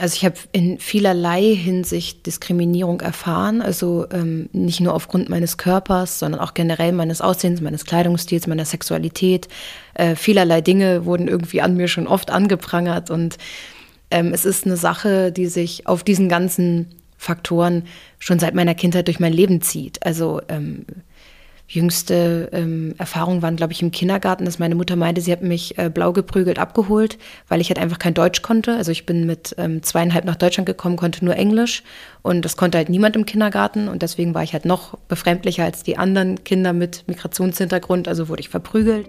Also ich habe in vielerlei Hinsicht Diskriminierung erfahren, also ähm, nicht nur aufgrund meines Körpers, sondern auch generell meines Aussehens, meines Kleidungsstils, meiner Sexualität. Äh, vielerlei Dinge wurden irgendwie an mir schon oft angeprangert und ähm, es ist eine Sache, die sich auf diesen ganzen Faktoren schon seit meiner Kindheit durch mein Leben zieht. Also ähm, jüngste ähm, Erfahrung waren, glaube ich, im Kindergarten, dass meine Mutter meinte, sie hat mich äh, blau geprügelt abgeholt, weil ich halt einfach kein Deutsch konnte. Also ich bin mit ähm, zweieinhalb nach Deutschland gekommen, konnte nur Englisch und das konnte halt niemand im Kindergarten und deswegen war ich halt noch befremdlicher als die anderen Kinder mit Migrationshintergrund, also wurde ich verprügelt.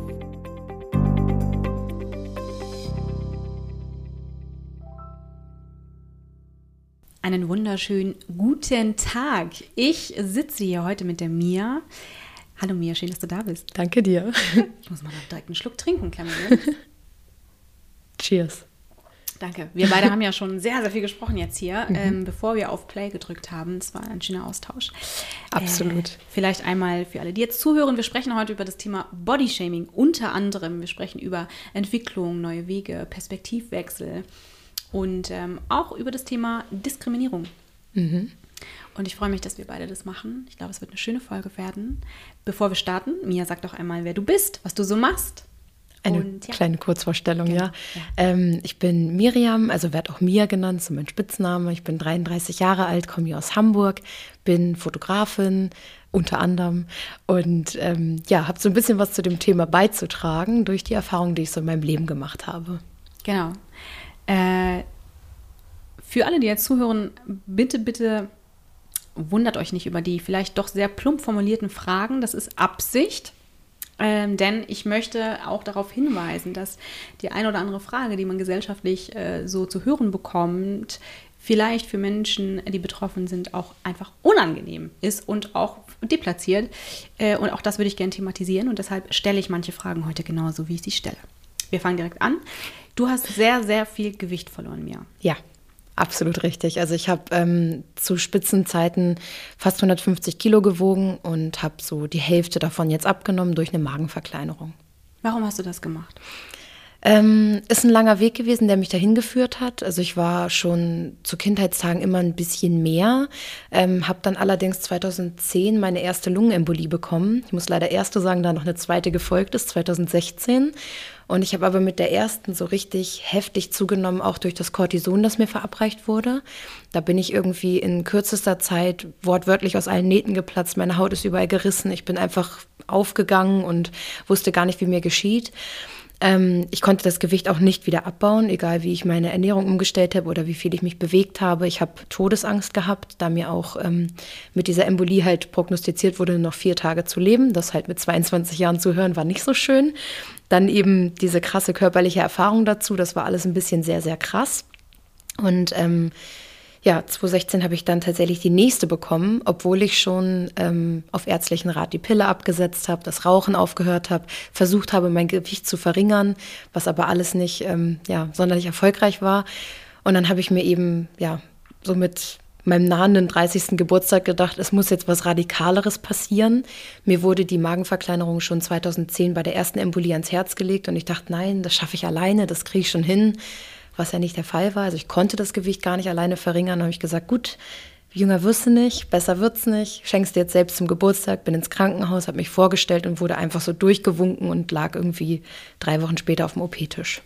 Einen wunderschönen guten Tag. Ich sitze hier heute mit der Mia. Hallo Mia, schön, dass du da bist. Danke dir. Ich muss mal direkt einen Schluck trinken, kleinen Cheers. Danke. Wir beide haben ja schon sehr, sehr viel gesprochen jetzt hier, mhm. ähm, bevor wir auf Play gedrückt haben. Es war ein schöner Austausch. Absolut. Äh, vielleicht einmal für alle, die jetzt zuhören. Wir sprechen heute über das Thema Bodyshaming. Unter anderem, wir sprechen über Entwicklung, neue Wege, Perspektivwechsel und ähm, auch über das Thema Diskriminierung. Mhm. Und ich freue mich, dass wir beide das machen. Ich glaube, es wird eine schöne Folge werden. Bevor wir starten, Mia, sag doch einmal, wer du bist, was du so machst. Eine und, ja. kleine Kurzvorstellung, genau. ja. ja. Ähm, ich bin Miriam, also werde auch Mia genannt, so mein Spitzname. Ich bin 33 Jahre alt, komme hier aus Hamburg, bin Fotografin unter anderem und ähm, ja, habe so ein bisschen was zu dem Thema beizutragen durch die Erfahrungen, die ich so in meinem Leben gemacht habe. Genau. Äh, für alle, die jetzt zuhören, bitte, bitte wundert euch nicht über die vielleicht doch sehr plump formulierten Fragen. Das ist Absicht. Ähm, denn ich möchte auch darauf hinweisen, dass die eine oder andere Frage, die man gesellschaftlich äh, so zu hören bekommt, vielleicht für Menschen, die betroffen sind, auch einfach unangenehm ist und auch deplatziert. Äh, und auch das würde ich gerne thematisieren und deshalb stelle ich manche Fragen heute genauso, wie ich sie stelle. Wir fangen direkt an. Du hast sehr, sehr viel Gewicht verloren, Mia. Ja. Absolut richtig. Also ich habe ähm, zu Spitzenzeiten fast 150 Kilo gewogen und habe so die Hälfte davon jetzt abgenommen durch eine Magenverkleinerung. Warum hast du das gemacht? Ähm, ist ein langer Weg gewesen, der mich dahin geführt hat. Also ich war schon zu Kindheitstagen immer ein bisschen mehr, ähm, habe dann allerdings 2010 meine erste Lungenembolie bekommen. Ich muss leider erste sagen, da noch eine zweite gefolgt ist, 2016. Und ich habe aber mit der ersten so richtig heftig zugenommen, auch durch das Cortison, das mir verabreicht wurde. Da bin ich irgendwie in kürzester Zeit wortwörtlich aus allen Nähten geplatzt. Meine Haut ist überall gerissen. Ich bin einfach aufgegangen und wusste gar nicht, wie mir geschieht. Ähm, ich konnte das Gewicht auch nicht wieder abbauen, egal wie ich meine Ernährung umgestellt habe oder wie viel ich mich bewegt habe. Ich habe Todesangst gehabt, da mir auch ähm, mit dieser Embolie halt prognostiziert wurde, noch vier Tage zu leben. Das halt mit 22 Jahren zu hören, war nicht so schön. Dann eben diese krasse körperliche Erfahrung dazu, das war alles ein bisschen sehr, sehr krass. Und ähm, ja, 2016 habe ich dann tatsächlich die nächste bekommen, obwohl ich schon ähm, auf ärztlichen Rat die Pille abgesetzt habe, das Rauchen aufgehört habe, versucht habe, mein Gewicht zu verringern, was aber alles nicht ähm, ja, sonderlich erfolgreich war. Und dann habe ich mir eben ja so mit meinem nahenden 30. Geburtstag gedacht, es muss jetzt was Radikaleres passieren. Mir wurde die Magenverkleinerung schon 2010 bei der ersten Embolie ans Herz gelegt und ich dachte, nein, das schaffe ich alleine, das kriege ich schon hin was ja nicht der Fall war. Also ich konnte das Gewicht gar nicht alleine verringern. Da habe ich gesagt, gut, jünger wirst du nicht, besser wird's nicht, schenkst dir jetzt selbst zum Geburtstag, bin ins Krankenhaus, habe mich vorgestellt und wurde einfach so durchgewunken und lag irgendwie drei Wochen später auf dem OP-Tisch.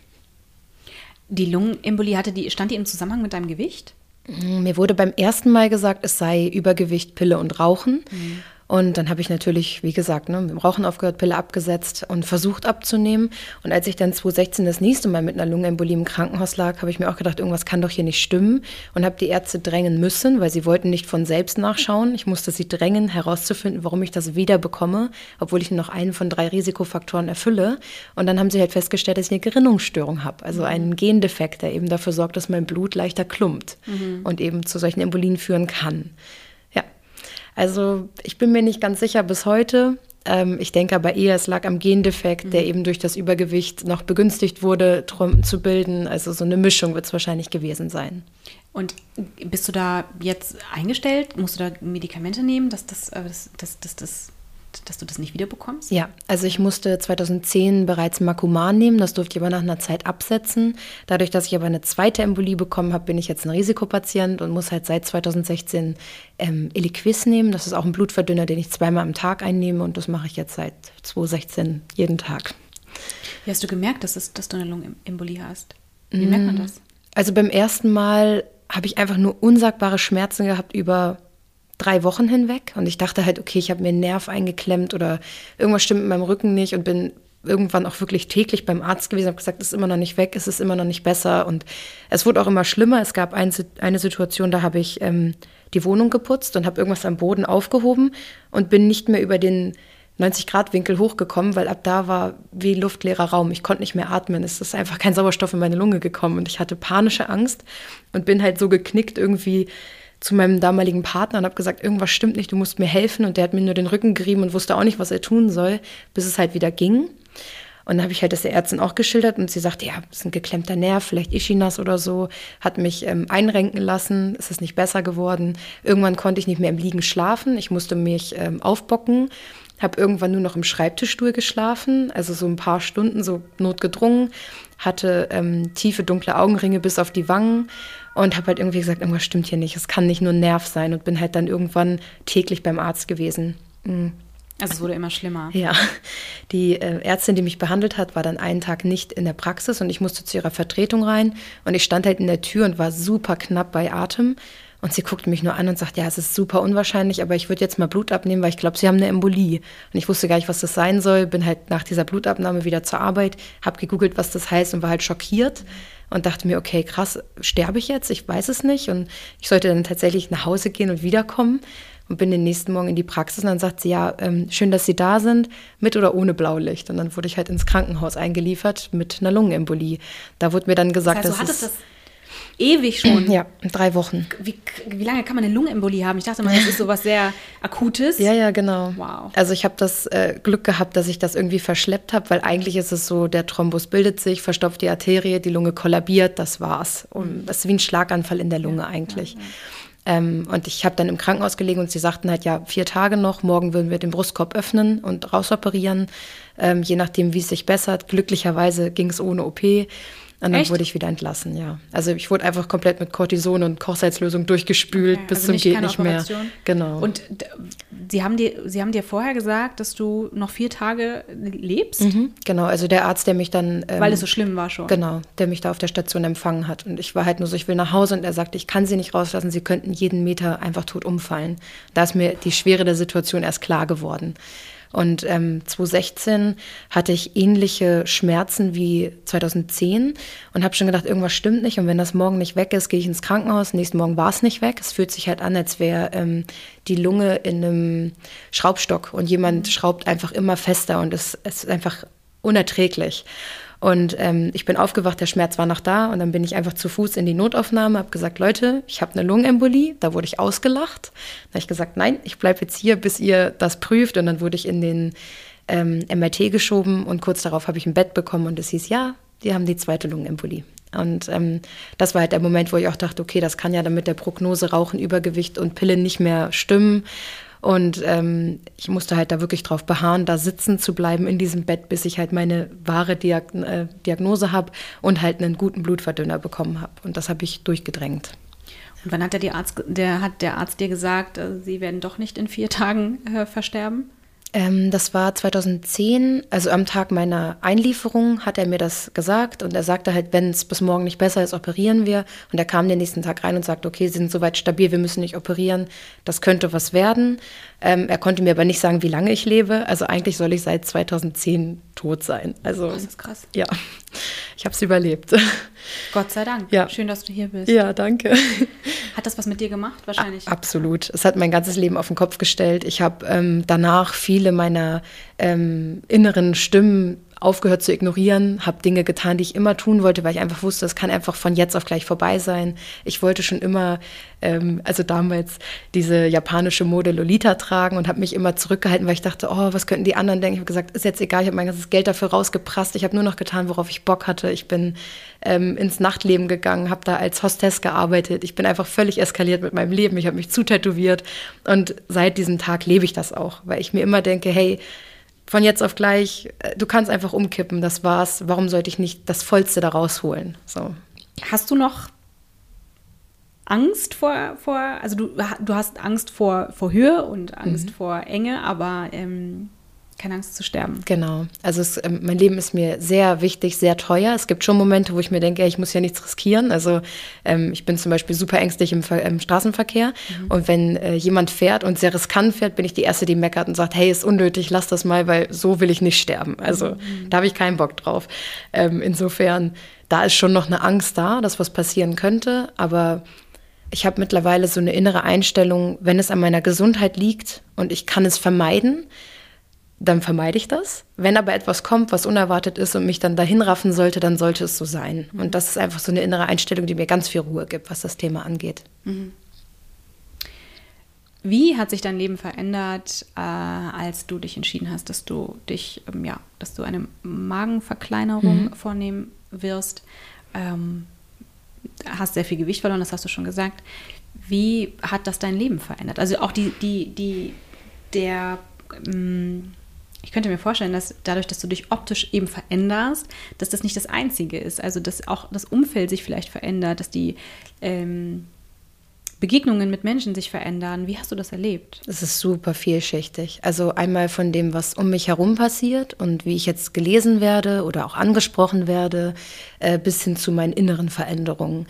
Die Lungenembolie hatte die, stand die im Zusammenhang mit deinem Gewicht? Mir wurde beim ersten Mal gesagt, es sei Übergewicht, Pille und Rauchen. Mhm. Und dann habe ich natürlich, wie gesagt, ne, mit dem Rauchen aufgehört, Pille abgesetzt und versucht abzunehmen. Und als ich dann 2016 das nächste Mal mit einer Lungenembolie im Krankenhaus lag, habe ich mir auch gedacht, irgendwas kann doch hier nicht stimmen. Und habe die Ärzte drängen müssen, weil sie wollten nicht von selbst nachschauen. Ich musste sie drängen, herauszufinden, warum ich das wieder bekomme, obwohl ich nur noch einen von drei Risikofaktoren erfülle. Und dann haben sie halt festgestellt, dass ich eine Gerinnungsstörung habe, also mhm. einen Gendefekt, der eben dafür sorgt, dass mein Blut leichter klumpt mhm. und eben zu solchen Embolien führen kann. Also ich bin mir nicht ganz sicher bis heute. Ähm, ich denke aber eher, es lag am Gendefekt, mhm. der eben durch das Übergewicht noch begünstigt wurde, Trompen zu bilden. Also so eine Mischung wird es wahrscheinlich gewesen sein. Und bist du da jetzt eingestellt? Musst du da Medikamente nehmen, dass das, äh, das, das, das, das dass du das nicht wiederbekommst? Ja, also ich musste 2010 bereits Makuman nehmen, das durfte ich aber nach einer Zeit absetzen. Dadurch, dass ich aber eine zweite Embolie bekommen habe, bin ich jetzt ein Risikopatient und muss halt seit 2016 ähm, Eliquis nehmen. Das ist auch ein Blutverdünner, den ich zweimal am Tag einnehme und das mache ich jetzt seit 2016 jeden Tag. Wie hast du gemerkt, dass, es, dass du eine Lungenembolie hast? Wie mm. merkt man das? Also beim ersten Mal habe ich einfach nur unsagbare Schmerzen gehabt über drei Wochen hinweg. Und ich dachte halt, okay, ich habe mir einen Nerv eingeklemmt oder irgendwas stimmt mit meinem Rücken nicht und bin irgendwann auch wirklich täglich beim Arzt gewesen, habe gesagt, es ist immer noch nicht weg, es ist immer noch nicht besser. Und es wurde auch immer schlimmer. Es gab ein, eine Situation, da habe ich ähm, die Wohnung geputzt und habe irgendwas am Boden aufgehoben und bin nicht mehr über den 90-Grad-Winkel hochgekommen, weil ab da war wie luftleerer Raum. Ich konnte nicht mehr atmen. Es ist einfach kein Sauerstoff in meine Lunge gekommen und ich hatte panische Angst und bin halt so geknickt irgendwie zu meinem damaligen Partner und habe gesagt, irgendwas stimmt nicht, du musst mir helfen. Und der hat mir nur den Rücken gerieben und wusste auch nicht, was er tun soll, bis es halt wieder ging. Und dann habe ich halt das der Ärztin auch geschildert und sie sagte, ja, das ist ein geklemmter Nerv, vielleicht Ischinas oder so, hat mich ähm, einrenken lassen, es ist nicht besser geworden. Irgendwann konnte ich nicht mehr im Liegen schlafen, ich musste mich ähm, aufbocken, habe irgendwann nur noch im Schreibtischstuhl geschlafen, also so ein paar Stunden, so notgedrungen, hatte ähm, tiefe dunkle Augenringe bis auf die Wangen und habe halt irgendwie gesagt, irgendwas stimmt hier nicht, es kann nicht nur Nerv sein und bin halt dann irgendwann täglich beim Arzt gewesen. Mhm. Also es wurde immer schlimmer. Ja, die äh, Ärztin, die mich behandelt hat, war dann einen Tag nicht in der Praxis und ich musste zu ihrer Vertretung rein und ich stand halt in der Tür und war super knapp bei Atem und sie guckte mich nur an und sagt, ja, es ist super unwahrscheinlich, aber ich würde jetzt mal Blut abnehmen, weil ich glaube, sie haben eine Embolie. Und ich wusste gar nicht, was das sein soll, bin halt nach dieser Blutabnahme wieder zur Arbeit, habe gegoogelt, was das heißt und war halt schockiert. Mhm und dachte mir, okay, krass, sterbe ich jetzt? Ich weiß es nicht. Und ich sollte dann tatsächlich nach Hause gehen und wiederkommen und bin den nächsten Morgen in die Praxis und dann sagt sie, ja, ähm, schön, dass Sie da sind, mit oder ohne Blaulicht. Und dann wurde ich halt ins Krankenhaus eingeliefert mit einer Lungenembolie. Da wurde mir dann gesagt, das heißt, dass es ewig schon. Ja, drei Wochen. Wie, wie lange kann man eine Lungenembolie haben? Ich dachte mal, das ist sowas sehr Akutes. Ja, ja, genau. Wow. Also ich habe das äh, Glück gehabt, dass ich das irgendwie verschleppt habe, weil eigentlich ist es so, der Thrombus bildet sich, verstopft die Arterie, die Lunge kollabiert, das war's. Und mhm. das ist wie ein Schlaganfall in der Lunge ja, eigentlich. Ja, ja. Ähm, und ich habe dann im Krankenhaus gelegen und sie sagten halt, ja, vier Tage noch, morgen würden wir den Brustkorb öffnen und rausoperieren, ähm, je nachdem, wie es sich bessert. Glücklicherweise ging es ohne OP. Und dann Echt? wurde ich wieder entlassen, ja. Also ich wurde einfach komplett mit Cortison und Kochsalzlösung durchgespült okay, bis also zum geht nicht Operation. mehr. Genau. Und sie haben dir, sie haben dir vorher gesagt, dass du noch vier Tage lebst? Mhm, genau. Also der Arzt, der mich dann ähm, weil es so schlimm war schon. Genau, der mich da auf der Station empfangen hat und ich war halt nur so, ich will nach Hause und er sagte, ich kann Sie nicht rauslassen, Sie könnten jeden Meter einfach tot umfallen. Da ist mir die Schwere der Situation erst klar geworden. Und ähm, 2016 hatte ich ähnliche Schmerzen wie 2010 und habe schon gedacht, irgendwas stimmt nicht. Und wenn das morgen nicht weg ist, gehe ich ins Krankenhaus. Nächsten Morgen war es nicht weg. Es fühlt sich halt an, als wäre ähm, die Lunge in einem Schraubstock und jemand schraubt einfach immer fester und es, es ist einfach unerträglich. Und ähm, ich bin aufgewacht, der Schmerz war noch da und dann bin ich einfach zu Fuß in die Notaufnahme, habe gesagt, Leute, ich habe eine Lungenembolie. Da wurde ich ausgelacht. Da habe ich gesagt, nein, ich bleibe jetzt hier, bis ihr das prüft. Und dann wurde ich in den ähm, MRT geschoben und kurz darauf habe ich ein Bett bekommen und es hieß, ja, die haben die zweite Lungenembolie. Und ähm, das war halt der Moment, wo ich auch dachte, okay, das kann ja dann mit der Prognose Rauchen, Übergewicht und Pillen nicht mehr stimmen. Und ähm, ich musste halt da wirklich drauf beharren, da sitzen zu bleiben in diesem Bett, bis ich halt meine wahre Diag äh, Diagnose habe und halt einen guten Blutverdünner bekommen habe. Und das habe ich durchgedrängt. Und wann hat der, Arzt, der, hat der Arzt dir gesagt, äh, Sie werden doch nicht in vier Tagen äh, versterben? Ähm, das war 2010, also am Tag meiner Einlieferung hat er mir das gesagt und er sagte halt, wenn es bis morgen nicht besser ist, operieren wir. Und er kam den nächsten Tag rein und sagte, okay, Sie sind soweit stabil, wir müssen nicht operieren, das könnte was werden. Ähm, er konnte mir aber nicht sagen, wie lange ich lebe. Also eigentlich soll ich seit 2010 tot sein. Also, das ist krass. Ja, ich habe es überlebt. Gott sei Dank. Ja. Schön, dass du hier bist. Ja, danke. Hat das was mit dir gemacht, wahrscheinlich? Absolut. Es hat mein ganzes Leben auf den Kopf gestellt. Ich habe ähm, danach viele meiner ähm, inneren Stimmen aufgehört zu ignorieren, habe Dinge getan, die ich immer tun wollte, weil ich einfach wusste, es kann einfach von jetzt auf gleich vorbei sein. Ich wollte schon immer, ähm, also damals diese japanische Mode Lolita tragen und habe mich immer zurückgehalten, weil ich dachte, oh, was könnten die anderen denken? Ich habe gesagt, ist jetzt egal, ich habe mein ganzes Geld dafür rausgeprasst. Ich habe nur noch getan, worauf ich Bock hatte. Ich bin ähm, ins Nachtleben gegangen, habe da als Hostess gearbeitet. Ich bin einfach völlig eskaliert mit meinem Leben. Ich habe mich zutätowiert und seit diesem Tag lebe ich das auch, weil ich mir immer denke, hey, von jetzt auf gleich, äh, du kannst einfach umkippen, das war's. Warum sollte ich nicht das Vollste da rausholen? So. Hast du noch Angst vor, vor also du, du hast Angst vor, vor Höhe und Angst mhm. vor Enge, aber ähm, keine Angst zu sterben. Genau. Also es, ähm, mein Leben ist mir sehr wichtig, sehr teuer. Es gibt schon Momente, wo ich mir denke, ich muss ja nichts riskieren. Also ähm, ich bin zum Beispiel super ängstlich im, im Straßenverkehr. Mhm. Und wenn äh, jemand fährt und sehr riskant fährt, bin ich die Erste, die meckert und sagt, hey, ist unnötig, lass das mal, weil so will ich nicht sterben. Also mhm. da habe ich keinen Bock drauf. Ähm, insofern, da ist schon noch eine Angst da, dass was passieren könnte. Aber ich habe mittlerweile so eine innere Einstellung, wenn es an meiner Gesundheit liegt und ich kann es vermeiden, dann vermeide ich das. Wenn aber etwas kommt, was unerwartet ist und mich dann dahin raffen sollte, dann sollte es so sein. Und das ist einfach so eine innere Einstellung, die mir ganz viel Ruhe gibt, was das Thema angeht. Mhm. Wie hat sich dein Leben verändert, äh, als du dich entschieden hast, dass du dich, ähm, ja, dass du eine Magenverkleinerung mhm. vornehmen wirst? Ähm, hast sehr viel Gewicht verloren, das hast du schon gesagt. Wie hat das dein Leben verändert? Also auch die, die, die, der ähm, ich könnte mir vorstellen, dass dadurch, dass du dich optisch eben veränderst, dass das nicht das Einzige ist. Also, dass auch das Umfeld sich vielleicht verändert, dass die ähm, Begegnungen mit Menschen sich verändern. Wie hast du das erlebt? Es ist super vielschichtig. Also einmal von dem, was um mich herum passiert und wie ich jetzt gelesen werde oder auch angesprochen werde, äh, bis hin zu meinen inneren Veränderungen.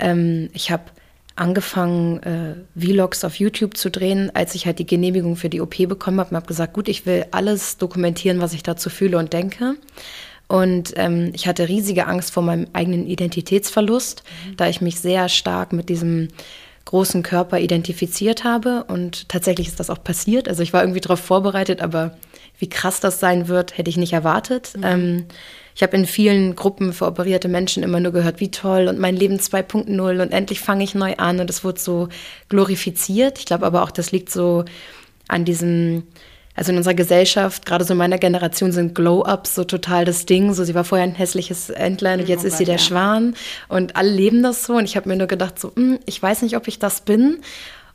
Ähm, ich habe angefangen, äh, Vlogs auf YouTube zu drehen, als ich halt die Genehmigung für die OP bekommen habe und habe gesagt, gut, ich will alles dokumentieren, was ich dazu fühle und denke. Und ähm, ich hatte riesige Angst vor meinem eigenen Identitätsverlust, mhm. da ich mich sehr stark mit diesem großen Körper identifiziert habe. Und tatsächlich ist das auch passiert. Also ich war irgendwie darauf vorbereitet, aber wie krass das sein wird, hätte ich nicht erwartet. Mhm. Ähm, ich habe in vielen Gruppen für operierte Menschen immer nur gehört, wie toll und mein Leben 2.0 und endlich fange ich neu an und es wurde so glorifiziert. Ich glaube aber auch, das liegt so an diesem, also in unserer Gesellschaft, gerade so in meiner Generation sind Glow-Ups so total das Ding. So, sie war vorher ein hässliches Entlein und jetzt oh ist sie der ja. Schwan und alle leben das so und ich habe mir nur gedacht, so, hm, ich weiß nicht, ob ich das bin.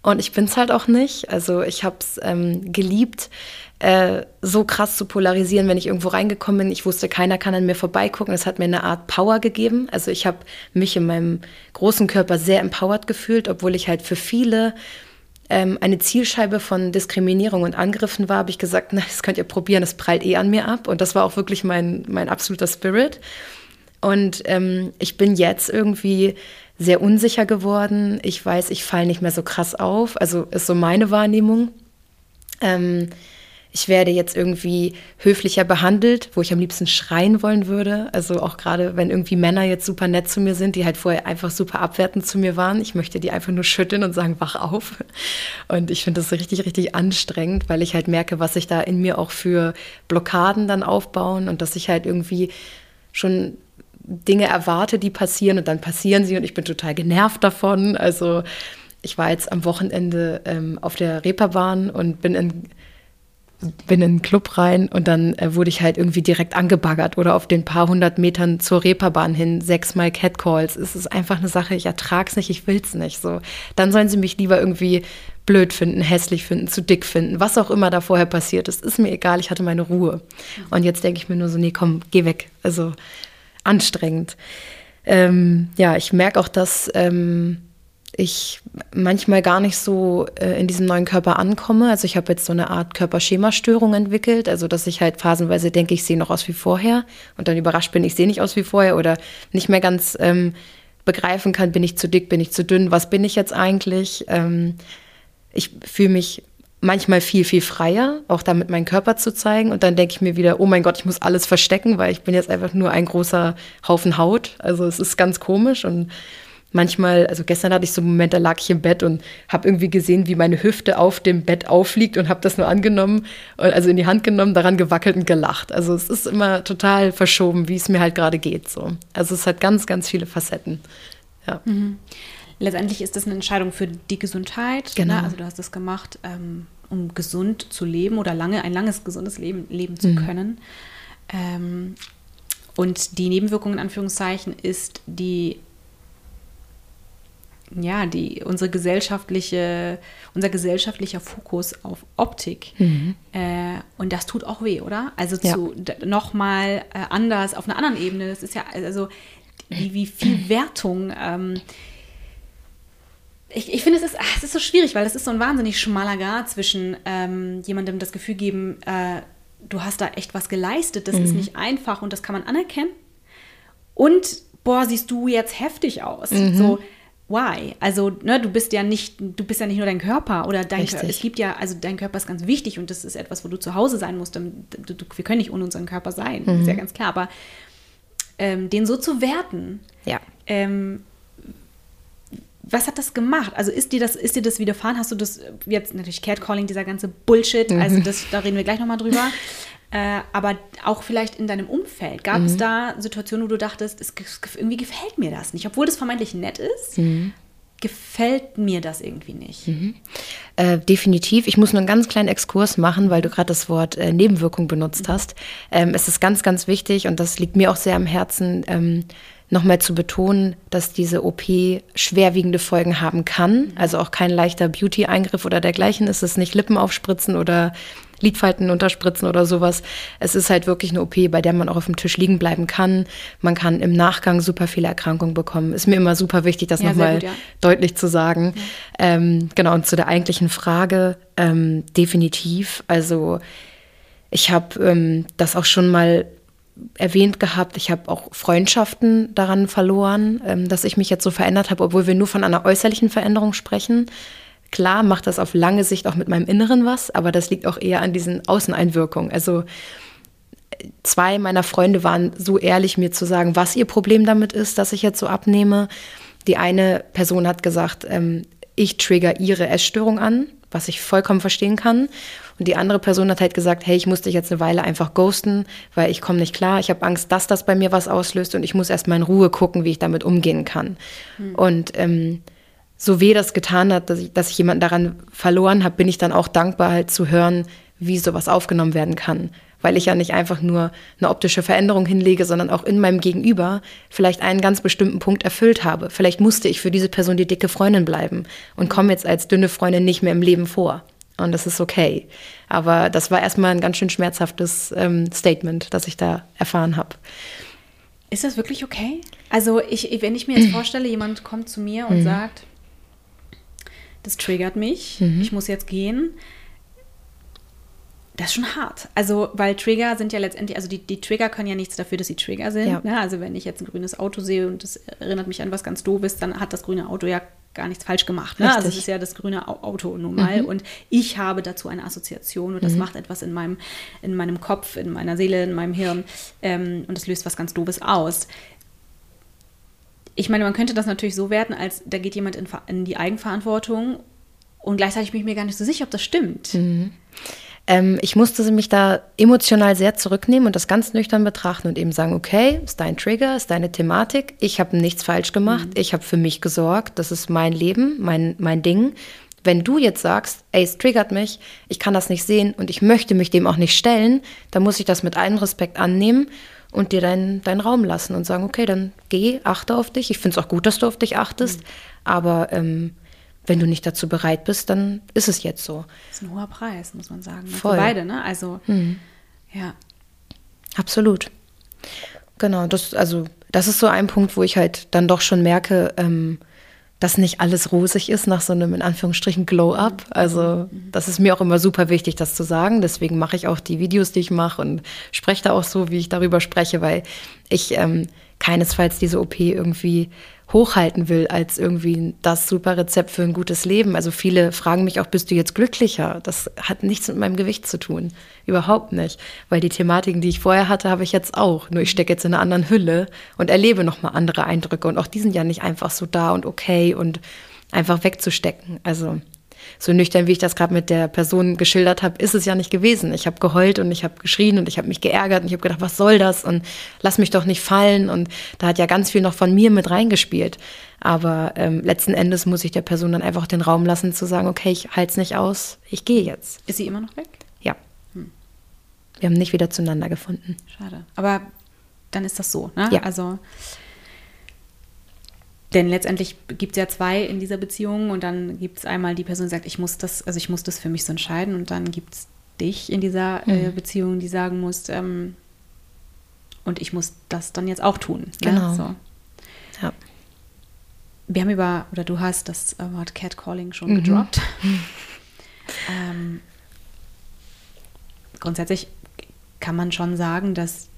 Und ich bin es halt auch nicht. Also ich habe es ähm, geliebt, äh, so krass zu polarisieren, wenn ich irgendwo reingekommen bin. Ich wusste, keiner kann an mir vorbeigucken. Das hat mir eine Art Power gegeben. Also ich habe mich in meinem großen Körper sehr empowered gefühlt, obwohl ich halt für viele ähm, eine Zielscheibe von Diskriminierung und Angriffen war, habe ich gesagt, na, das könnt ihr probieren, das prallt eh an mir ab. Und das war auch wirklich mein, mein absoluter Spirit. Und ähm, ich bin jetzt irgendwie sehr unsicher geworden. Ich weiß, ich falle nicht mehr so krass auf. Also ist so meine Wahrnehmung. Ähm, ich werde jetzt irgendwie höflicher behandelt, wo ich am liebsten schreien wollen würde. Also auch gerade, wenn irgendwie Männer jetzt super nett zu mir sind, die halt vorher einfach super abwertend zu mir waren. Ich möchte die einfach nur schütteln und sagen, wach auf. Und ich finde das richtig, richtig anstrengend, weil ich halt merke, was sich da in mir auch für Blockaden dann aufbauen und dass ich halt irgendwie schon Dinge erwarte, die passieren und dann passieren sie und ich bin total genervt davon. Also ich war jetzt am Wochenende ähm, auf der Reeperbahn und bin in bin in einen Club rein und dann äh, wurde ich halt irgendwie direkt angebaggert oder auf den paar hundert Metern zur Reeperbahn hin sechsmal Catcalls. Es ist einfach eine Sache, ich ertrag's nicht, ich will's nicht. So, dann sollen sie mich lieber irgendwie blöd finden, hässlich finden, zu dick finden, was auch immer da vorher passiert ist, ist mir egal, ich hatte meine Ruhe. Und jetzt denke ich mir nur so, nee, komm, geh weg. Also anstrengend. Ähm, ja, ich merke auch, dass ähm, ich manchmal gar nicht so äh, in diesem neuen Körper ankomme. Also ich habe jetzt so eine Art Körperschemastörung entwickelt, also dass ich halt phasenweise denke, ich sehe noch aus wie vorher und dann überrascht bin, ich sehe nicht aus wie vorher oder nicht mehr ganz ähm, begreifen kann, bin ich zu dick, bin ich zu dünn, was bin ich jetzt eigentlich? Ähm, ich fühle mich manchmal viel, viel freier, auch damit meinen Körper zu zeigen. Und dann denke ich mir wieder, oh mein Gott, ich muss alles verstecken, weil ich bin jetzt einfach nur ein großer Haufen Haut. Also es ist ganz komisch und manchmal, also gestern hatte ich so einen Moment, da lag ich im Bett und habe irgendwie gesehen, wie meine Hüfte auf dem Bett aufliegt und habe das nur angenommen, also in die Hand genommen, daran gewackelt und gelacht. Also es ist immer total verschoben, wie es mir halt gerade geht. So. Also es hat ganz, ganz viele Facetten. Ja. Mhm. Letztendlich ist das eine Entscheidung für die Gesundheit. Ne? Genau. Ne? Also du hast das gemacht, ähm, um gesund zu leben oder lange ein langes gesundes Leben leben zu mhm. können. Ähm, und die Nebenwirkung in Anführungszeichen ist die ja, die, unsere gesellschaftliche, unser gesellschaftlicher Fokus auf Optik. Mhm. Äh, und das tut auch weh, oder? Also ja. zu nochmal äh, anders, auf einer anderen Ebene. Das ist ja, also wie, wie viel Wertung. Ähm, ich, ich finde, es ist, ach, es ist so schwierig, weil das ist so ein wahnsinnig schmaler Grad zwischen ähm, jemandem das Gefühl geben, äh, du hast da echt was geleistet, das mhm. ist nicht einfach und das kann man anerkennen. Und, boah, siehst du jetzt heftig aus. Mhm. So, why? Also, ne, du bist ja nicht, du bist ja nicht nur dein Körper oder dein Körper. Es gibt ja, also dein Körper ist ganz wichtig und das ist etwas, wo du zu Hause sein musst. Du, du, wir können nicht ohne unseren Körper sein, mhm. ist ja ganz klar. Aber ähm, den so zu werten, ja. Ähm, was hat das gemacht? Also ist dir das, ist dir das widerfahren? Hast du das jetzt natürlich Catcalling, dieser ganze Bullshit, mhm. also das, da reden wir gleich nochmal drüber. Äh, aber auch vielleicht in deinem Umfeld. Gab mhm. es da Situationen, wo du dachtest, es, irgendwie gefällt mir das nicht, obwohl das vermeintlich nett ist? Mhm. Gefällt mir das irgendwie nicht? Mhm. Äh, definitiv. Ich muss nur einen ganz kleinen Exkurs machen, weil du gerade das Wort äh, Nebenwirkung benutzt mhm. hast. Ähm, es ist ganz, ganz wichtig und das liegt mir auch sehr am Herzen. Ähm, nochmal zu betonen, dass diese OP schwerwiegende Folgen haben kann. Also auch kein leichter Beauty-Eingriff oder dergleichen. Es ist nicht Lippen aufspritzen oder Lidfalten unterspritzen oder sowas. Es ist halt wirklich eine OP, bei der man auch auf dem Tisch liegen bleiben kann. Man kann im Nachgang super viele Erkrankungen bekommen. Ist mir immer super wichtig, das ja, nochmal ja. deutlich zu sagen. Ja. Ähm, genau, und zu der eigentlichen Frage, ähm, definitiv. Also ich habe ähm, das auch schon mal erwähnt gehabt, ich habe auch Freundschaften daran verloren, ähm, dass ich mich jetzt so verändert habe, obwohl wir nur von einer äußerlichen Veränderung sprechen. Klar macht das auf lange Sicht auch mit meinem Inneren was, aber das liegt auch eher an diesen Außeneinwirkungen. Also zwei meiner Freunde waren so ehrlich, mir zu sagen, was ihr Problem damit ist, dass ich jetzt so abnehme. Die eine Person hat gesagt, ähm, ich trigger ihre Essstörung an, was ich vollkommen verstehen kann. Und die andere Person hat halt gesagt, hey, ich muss dich jetzt eine Weile einfach ghosten, weil ich komme nicht klar. Ich habe Angst, dass das bei mir was auslöst und ich muss erst mal in Ruhe gucken, wie ich damit umgehen kann. Mhm. Und ähm, so weh das getan hat, dass ich, dass ich jemanden daran verloren habe, bin ich dann auch dankbar, halt zu hören, wie sowas aufgenommen werden kann. Weil ich ja nicht einfach nur eine optische Veränderung hinlege, sondern auch in meinem Gegenüber vielleicht einen ganz bestimmten Punkt erfüllt habe. Vielleicht musste ich für diese Person die dicke Freundin bleiben und komme jetzt als dünne Freundin nicht mehr im Leben vor. Und das ist okay. Aber das war erstmal ein ganz schön schmerzhaftes ähm, Statement, das ich da erfahren habe. Ist das wirklich okay? Also, ich, wenn ich mir jetzt vorstelle, jemand kommt zu mir und mhm. sagt, das triggert mich, mhm. ich muss jetzt gehen. Das ist schon hart. Also, weil Trigger sind ja letztendlich, also die, die Trigger können ja nichts dafür, dass sie Trigger sind. Ja. Ne? Also, wenn ich jetzt ein grünes Auto sehe und das erinnert mich an was ganz Doofes, dann hat das grüne Auto ja gar nichts falsch gemacht. Ne? Also es ist ja das grüne Auto nun mal. Mhm. Und ich habe dazu eine Assoziation und das mhm. macht etwas in meinem, in meinem Kopf, in meiner Seele, in meinem Hirn ähm, und das löst was ganz Doofes aus. Ich meine, man könnte das natürlich so werten, als da geht jemand in, in die Eigenverantwortung und gleichzeitig bin ich mir gar nicht so sicher, ob das stimmt. Mhm. Ähm, ich musste mich da emotional sehr zurücknehmen und das ganz nüchtern betrachten und eben sagen, okay, ist dein Trigger, ist deine Thematik, ich habe nichts falsch gemacht, mhm. ich habe für mich gesorgt, das ist mein Leben, mein, mein Ding. Wenn du jetzt sagst, ey, es triggert mich, ich kann das nicht sehen und ich möchte mich dem auch nicht stellen, dann muss ich das mit allem Respekt annehmen und dir deinen, deinen Raum lassen und sagen, okay, dann geh, achte auf dich. Ich finde es auch gut, dass du auf dich achtest, mhm. aber ähm, wenn du nicht dazu bereit bist, dann ist es jetzt so. Das ist ein hoher Preis, muss man sagen. Ne? Voll. Für beide, ne? Also, mhm. ja. Absolut. Genau, das, also, das ist so ein Punkt, wo ich halt dann doch schon merke, ähm, dass nicht alles rosig ist nach so einem in Anführungsstrichen Glow-up. Also das ist mir auch immer super wichtig, das zu sagen. Deswegen mache ich auch die Videos, die ich mache und spreche da auch so, wie ich darüber spreche, weil ich ähm, keinesfalls diese OP irgendwie hochhalten will als irgendwie das super Rezept für ein gutes Leben. Also viele fragen mich auch, bist du jetzt glücklicher? Das hat nichts mit meinem Gewicht zu tun. Überhaupt nicht. Weil die Thematiken, die ich vorher hatte, habe ich jetzt auch. Nur ich stecke jetzt in einer anderen Hülle und erlebe nochmal andere Eindrücke. Und auch die sind ja nicht einfach so da und okay und einfach wegzustecken. Also so nüchtern, wie ich das gerade mit der Person geschildert habe, ist es ja nicht gewesen. Ich habe geheult und ich habe geschrien und ich habe mich geärgert und ich habe gedacht, was soll das und lass mich doch nicht fallen. Und da hat ja ganz viel noch von mir mit reingespielt. Aber ähm, letzten Endes muss ich der Person dann einfach den Raum lassen, zu sagen, okay, ich halte es nicht aus, ich gehe jetzt. Ist sie immer noch weg? Ja. Hm. Wir haben nicht wieder zueinander gefunden. Schade. Aber dann ist das so, ne? Ja. Also denn letztendlich gibt es ja zwei in dieser Beziehung und dann gibt es einmal die Person, die sagt, ich muss das, also ich muss das für mich so entscheiden und dann gibt es dich in dieser äh, mhm. Beziehung, die sagen muss, ähm, und ich muss das dann jetzt auch tun. Ne? Genau. So. Ja. Wir haben über, oder du hast das Wort Catcalling schon mhm. gedroppt. ähm, grundsätzlich kann man schon sagen, dass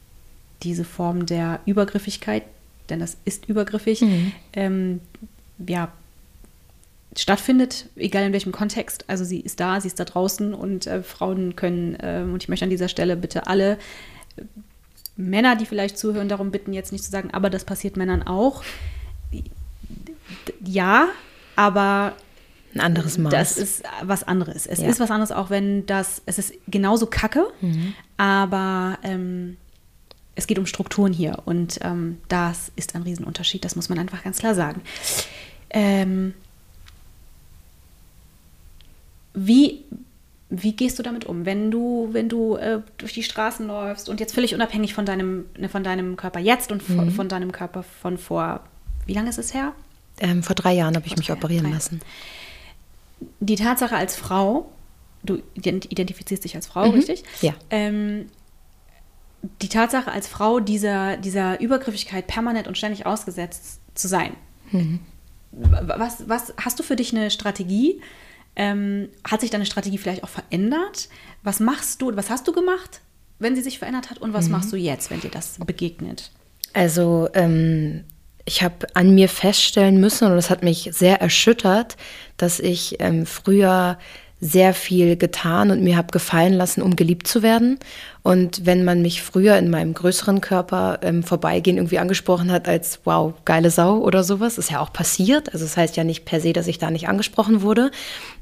diese Form der Übergriffigkeit, denn das ist übergriffig, mhm. ähm, ja, stattfindet, egal in welchem Kontext. Also sie ist da, sie ist da draußen und äh, Frauen können, äh, und ich möchte an dieser Stelle bitte alle äh, Männer, die vielleicht zuhören, darum bitten, jetzt nicht zu sagen, aber das passiert Männern auch. Ja, aber ein anderes Maß. Das ist was anderes. Es ja. ist was anderes, auch wenn das, es ist genauso kacke, mhm. aber ähm, es geht um Strukturen hier und ähm, das ist ein Riesenunterschied, das muss man einfach ganz klar sagen. Ähm, wie, wie gehst du damit um, wenn du, wenn du äh, durch die Straßen läufst und jetzt völlig unabhängig von deinem, ne, von deinem Körper jetzt und von, mhm. von deinem Körper von vor, wie lange ist es her? Ähm, vor drei Jahren habe ich mich operieren lassen. Die Tatsache als Frau, du identifizierst dich als Frau, mhm. richtig? Ja. Die Tatsache als Frau dieser, dieser Übergriffigkeit permanent und ständig ausgesetzt zu sein. Mhm. Was, was hast du für dich eine Strategie? Ähm, hat sich deine Strategie vielleicht auch verändert? Was machst du, was hast du gemacht, wenn sie sich verändert hat? Und was mhm. machst du jetzt, wenn dir das begegnet? Also, ähm, ich habe an mir feststellen müssen, und das hat mich sehr erschüttert, dass ich ähm, früher sehr viel getan und mir habe gefallen lassen, um geliebt zu werden. Und wenn man mich früher in meinem größeren Körper ähm, vorbeigehen irgendwie angesprochen hat als wow, geile Sau oder sowas, ist ja auch passiert. Also das heißt ja nicht per se, dass ich da nicht angesprochen wurde.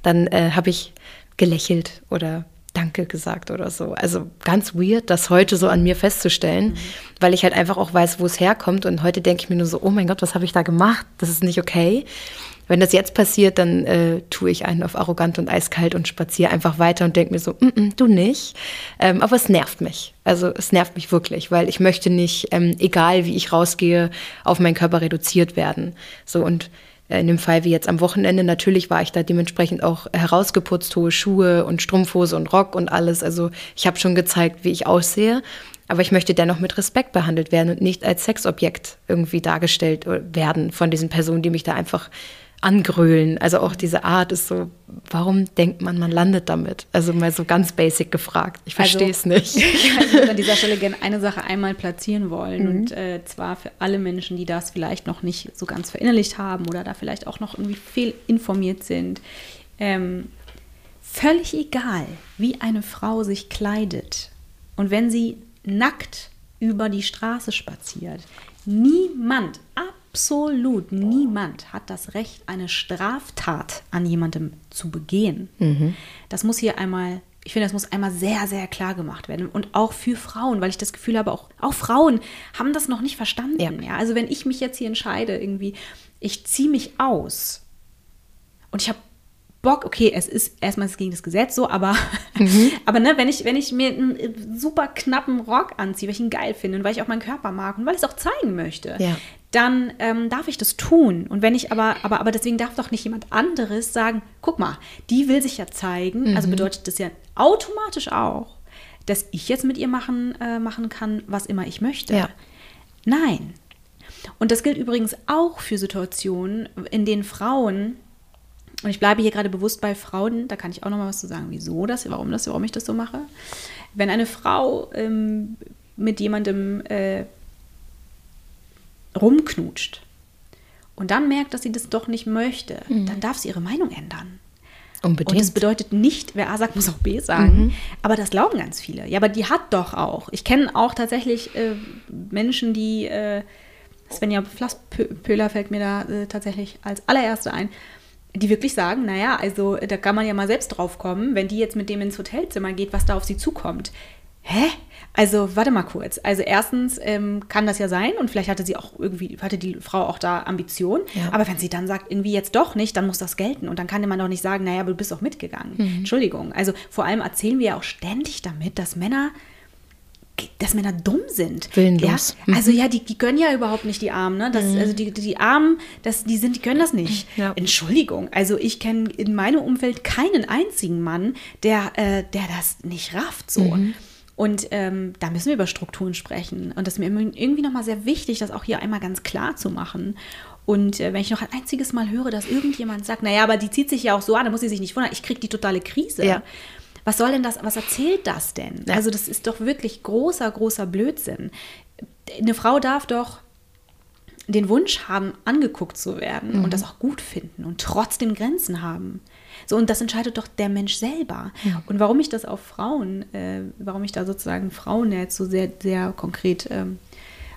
Dann äh, habe ich gelächelt oder Danke gesagt oder so. Also ganz weird, das heute so an mir festzustellen, mhm. weil ich halt einfach auch weiß, wo es herkommt. Und heute denke ich mir nur so, oh mein Gott, was habe ich da gemacht? Das ist nicht okay. Wenn das jetzt passiert, dann äh, tue ich einen auf arrogant und eiskalt und spaziere einfach weiter und denke mir so, mm -mm, du nicht. Ähm, aber es nervt mich. Also es nervt mich wirklich, weil ich möchte nicht, ähm, egal wie ich rausgehe, auf meinen Körper reduziert werden. So und in dem Fall wie jetzt am Wochenende, natürlich war ich da dementsprechend auch herausgeputzt, hohe Schuhe und Strumpfhose und Rock und alles. Also ich habe schon gezeigt, wie ich aussehe. Aber ich möchte dennoch mit Respekt behandelt werden und nicht als Sexobjekt irgendwie dargestellt werden von diesen Personen, die mich da einfach angrölen. Also auch diese Art ist so, warum denkt man, man landet damit? Also mal so ganz basic gefragt. Ich verstehe es also, nicht. Ich würde an dieser Stelle gerne eine Sache einmal platzieren wollen. Mhm. Und äh, zwar für alle Menschen, die das vielleicht noch nicht so ganz verinnerlicht haben oder da vielleicht auch noch irgendwie fehlinformiert sind. Ähm, völlig egal, wie eine Frau sich kleidet und wenn sie nackt über die Straße spaziert, niemand, ab absolut niemand hat das Recht, eine Straftat an jemandem zu begehen. Mhm. Das muss hier einmal, ich finde, das muss einmal sehr, sehr klar gemacht werden. Und auch für Frauen, weil ich das Gefühl habe, auch, auch Frauen haben das noch nicht verstanden. Ja. ja. Also wenn ich mich jetzt hier entscheide, irgendwie, ich ziehe mich aus und ich habe Bock, okay, es ist erstmal gegen das Gesetz so, aber, mhm. aber ne, wenn ich, wenn ich mir einen super knappen Rock anziehe, weil ich ihn geil finde und weil ich auch meinen Körper mag und weil ich es auch zeigen möchte, ja dann ähm, darf ich das tun. Und wenn ich aber, aber, aber deswegen darf doch nicht jemand anderes sagen, guck mal, die will sich ja zeigen. Also mhm. Also bedeutet das ja automatisch auch, dass ich jetzt mit ihr machen, äh, machen kann, was immer ich möchte. Ja. Nein. Und das gilt übrigens auch für Situationen, in denen Frauen, und ich bleibe hier gerade bewusst bei Frauen, da kann ich auch noch mal was zu sagen, wieso das, warum das, warum ich das so mache. Wenn eine Frau ähm, mit jemandem äh, rumknutscht und dann merkt, dass sie das doch nicht möchte, mhm. dann darf sie ihre Meinung ändern. Unbedingt. Und das bedeutet nicht, wer A sagt, muss auch B sagen. Mhm. Aber das glauben ganz viele. Ja, aber die hat doch auch. Ich kenne auch tatsächlich äh, Menschen, die, äh, Svenja Flasspöhler fällt mir da äh, tatsächlich als allererste ein, die wirklich sagen, naja, also da kann man ja mal selbst drauf kommen, wenn die jetzt mit dem ins Hotelzimmer geht, was da auf sie zukommt. Hä? Also, warte mal kurz. Also, erstens ähm, kann das ja sein und vielleicht hatte sie auch irgendwie, hatte die Frau auch da Ambition. Ja. Aber wenn sie dann sagt, irgendwie jetzt doch nicht, dann muss das gelten. Und dann kann man doch nicht sagen, naja, aber du bist doch mitgegangen. Mhm. Entschuldigung. Also, vor allem erzählen wir ja auch ständig damit, dass Männer dass Männer dumm sind. Willenlos. Ja? Also ja, die, die können ja überhaupt nicht die Armen. Ne? Das, mhm. Also die, die Armen, das, die, sind, die können das nicht. Ja. Entschuldigung. Also ich kenne in meinem Umfeld keinen einzigen Mann, der, äh, der das nicht rafft. So. Mhm. Und ähm, da müssen wir über Strukturen sprechen. Und das ist mir irgendwie nochmal sehr wichtig, das auch hier einmal ganz klar zu machen. Und äh, wenn ich noch ein einziges Mal höre, dass irgendjemand sagt, naja, aber die zieht sich ja auch so an, dann muss sie sich nicht wundern, ich kriege die totale Krise. Ja. Was soll denn das, was erzählt das denn? Ja. Also das ist doch wirklich großer, großer Blödsinn. Eine Frau darf doch den Wunsch haben, angeguckt zu werden mhm. und das auch gut finden und trotzdem Grenzen haben. So, und das entscheidet doch der Mensch selber. Ja. Und warum ich das auf Frauen, äh, warum ich da sozusagen Frauen jetzt so sehr, sehr konkret ähm,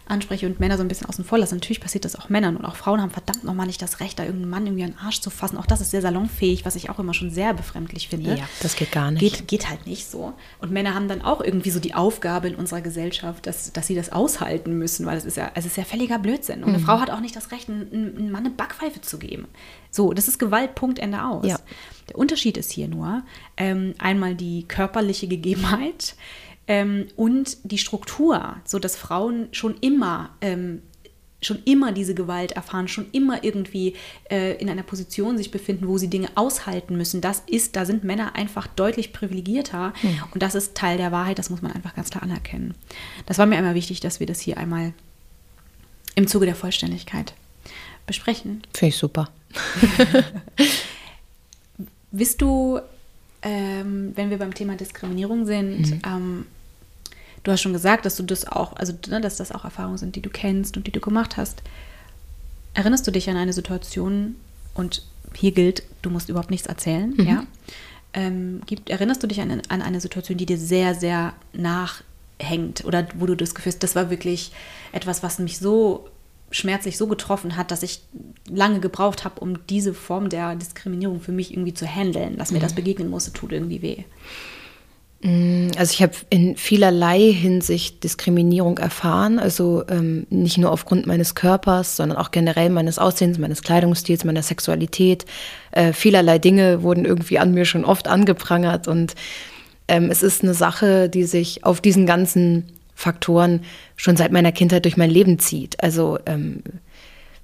anspreche und Männer so ein bisschen außen vor lasse. Natürlich passiert das auch Männern und auch Frauen haben verdammt nochmal nicht das Recht, da irgendeinen Mann irgendwie an den Arsch zu fassen. Auch das ist sehr salonfähig, was ich auch immer schon sehr befremdlich finde. Ja, das geht gar nicht. Geht, geht halt nicht so. Und Männer haben dann auch irgendwie so die Aufgabe in unserer Gesellschaft, dass, dass sie das aushalten müssen, weil es ist ja, ist ja völliger Blödsinn. Und mhm. eine Frau hat auch nicht das Recht, einem, einem Mann eine Backpfeife zu geben. So, das ist Gewalt, Punkt, Ende aus. Ja. Der Unterschied ist hier nur ähm, einmal die körperliche Gegebenheit, ähm, und die Struktur, so dass Frauen schon immer ähm, schon immer diese Gewalt erfahren, schon immer irgendwie äh, in einer Position sich befinden, wo sie Dinge aushalten müssen. Das ist, da sind Männer einfach deutlich privilegierter mhm. und das ist Teil der Wahrheit, das muss man einfach ganz klar anerkennen. Das war mir einmal wichtig, dass wir das hier einmal im Zuge der Vollständigkeit besprechen. Finde ich super. Wisst du, ähm, wenn wir beim Thema Diskriminierung sind, mhm. ähm, du hast schon gesagt, dass du das auch, also ne, dass das auch Erfahrungen sind, die du kennst und die du gemacht hast. Erinnerst du dich an eine Situation und hier gilt, du musst überhaupt nichts erzählen, mhm. ja? Ähm, gibt, erinnerst du dich an, an eine Situation, die dir sehr, sehr nachhängt oder wo du das Gefühl hast, das war wirklich etwas, was mich so schmerzlich so getroffen hat, dass ich lange gebraucht habe, um diese Form der Diskriminierung für mich irgendwie zu handeln. Dass mir das mhm. begegnen musste, tut irgendwie weh. Mm, also ich habe in vielerlei Hinsicht Diskriminierung erfahren, also ähm, nicht nur aufgrund meines Körpers, sondern auch generell meines Aussehens, meines Kleidungsstils, meiner Sexualität. Äh, vielerlei Dinge wurden irgendwie an mir schon oft angeprangert und ähm, es ist eine Sache, die sich auf diesen ganzen Faktoren schon seit meiner Kindheit durch mein Leben zieht. Also ähm,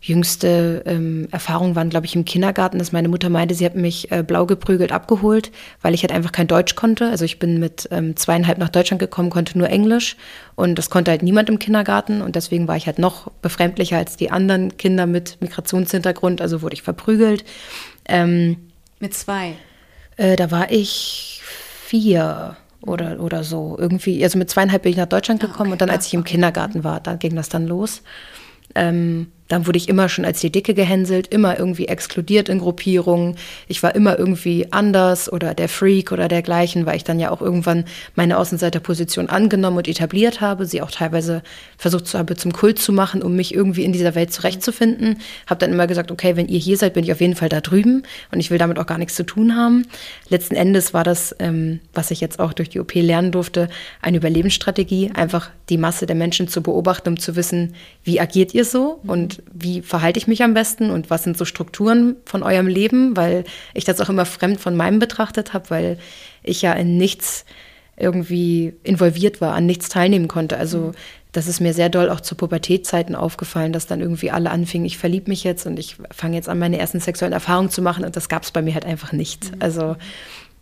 jüngste ähm, Erfahrungen waren, glaube ich, im Kindergarten, dass meine Mutter meinte, sie hat mich äh, blau geprügelt abgeholt, weil ich halt einfach kein Deutsch konnte. Also ich bin mit ähm, zweieinhalb nach Deutschland gekommen, konnte nur Englisch und das konnte halt niemand im Kindergarten und deswegen war ich halt noch befremdlicher als die anderen Kinder mit Migrationshintergrund, also wurde ich verprügelt. Ähm, mit zwei? Äh, da war ich vier oder, oder so. Irgendwie, also mit zweieinhalb bin ich nach Deutschland ah, gekommen okay. und dann, als ich im Kindergarten war, da ging das dann los. Ähm, dann wurde ich immer schon als die Dicke gehänselt, immer irgendwie exkludiert in Gruppierungen. Ich war immer irgendwie anders oder der Freak oder dergleichen, weil ich dann ja auch irgendwann meine Außenseiterposition angenommen und etabliert habe, sie auch teilweise versucht habe zum Kult zu machen, um mich irgendwie in dieser Welt zurechtzufinden. Habe dann immer gesagt, okay, wenn ihr hier seid, bin ich auf jeden Fall da drüben und ich will damit auch gar nichts zu tun haben. Letzten Endes war das, ähm, was ich jetzt auch durch die OP lernen durfte, eine Überlebensstrategie, einfach die Masse der Menschen zu beobachten, um zu wissen, wie agiert ihr so und wie verhalte ich mich am besten und was sind so Strukturen von eurem Leben, weil ich das auch immer fremd von meinem betrachtet habe, weil ich ja in nichts irgendwie involviert war, an nichts teilnehmen konnte. Also mhm. das ist mir sehr doll auch zu Pubertätzeiten aufgefallen, dass dann irgendwie alle anfingen, ich verliebe mich jetzt und ich fange jetzt an, meine ersten sexuellen Erfahrungen zu machen und das gab es bei mir halt einfach nicht. Mhm. Also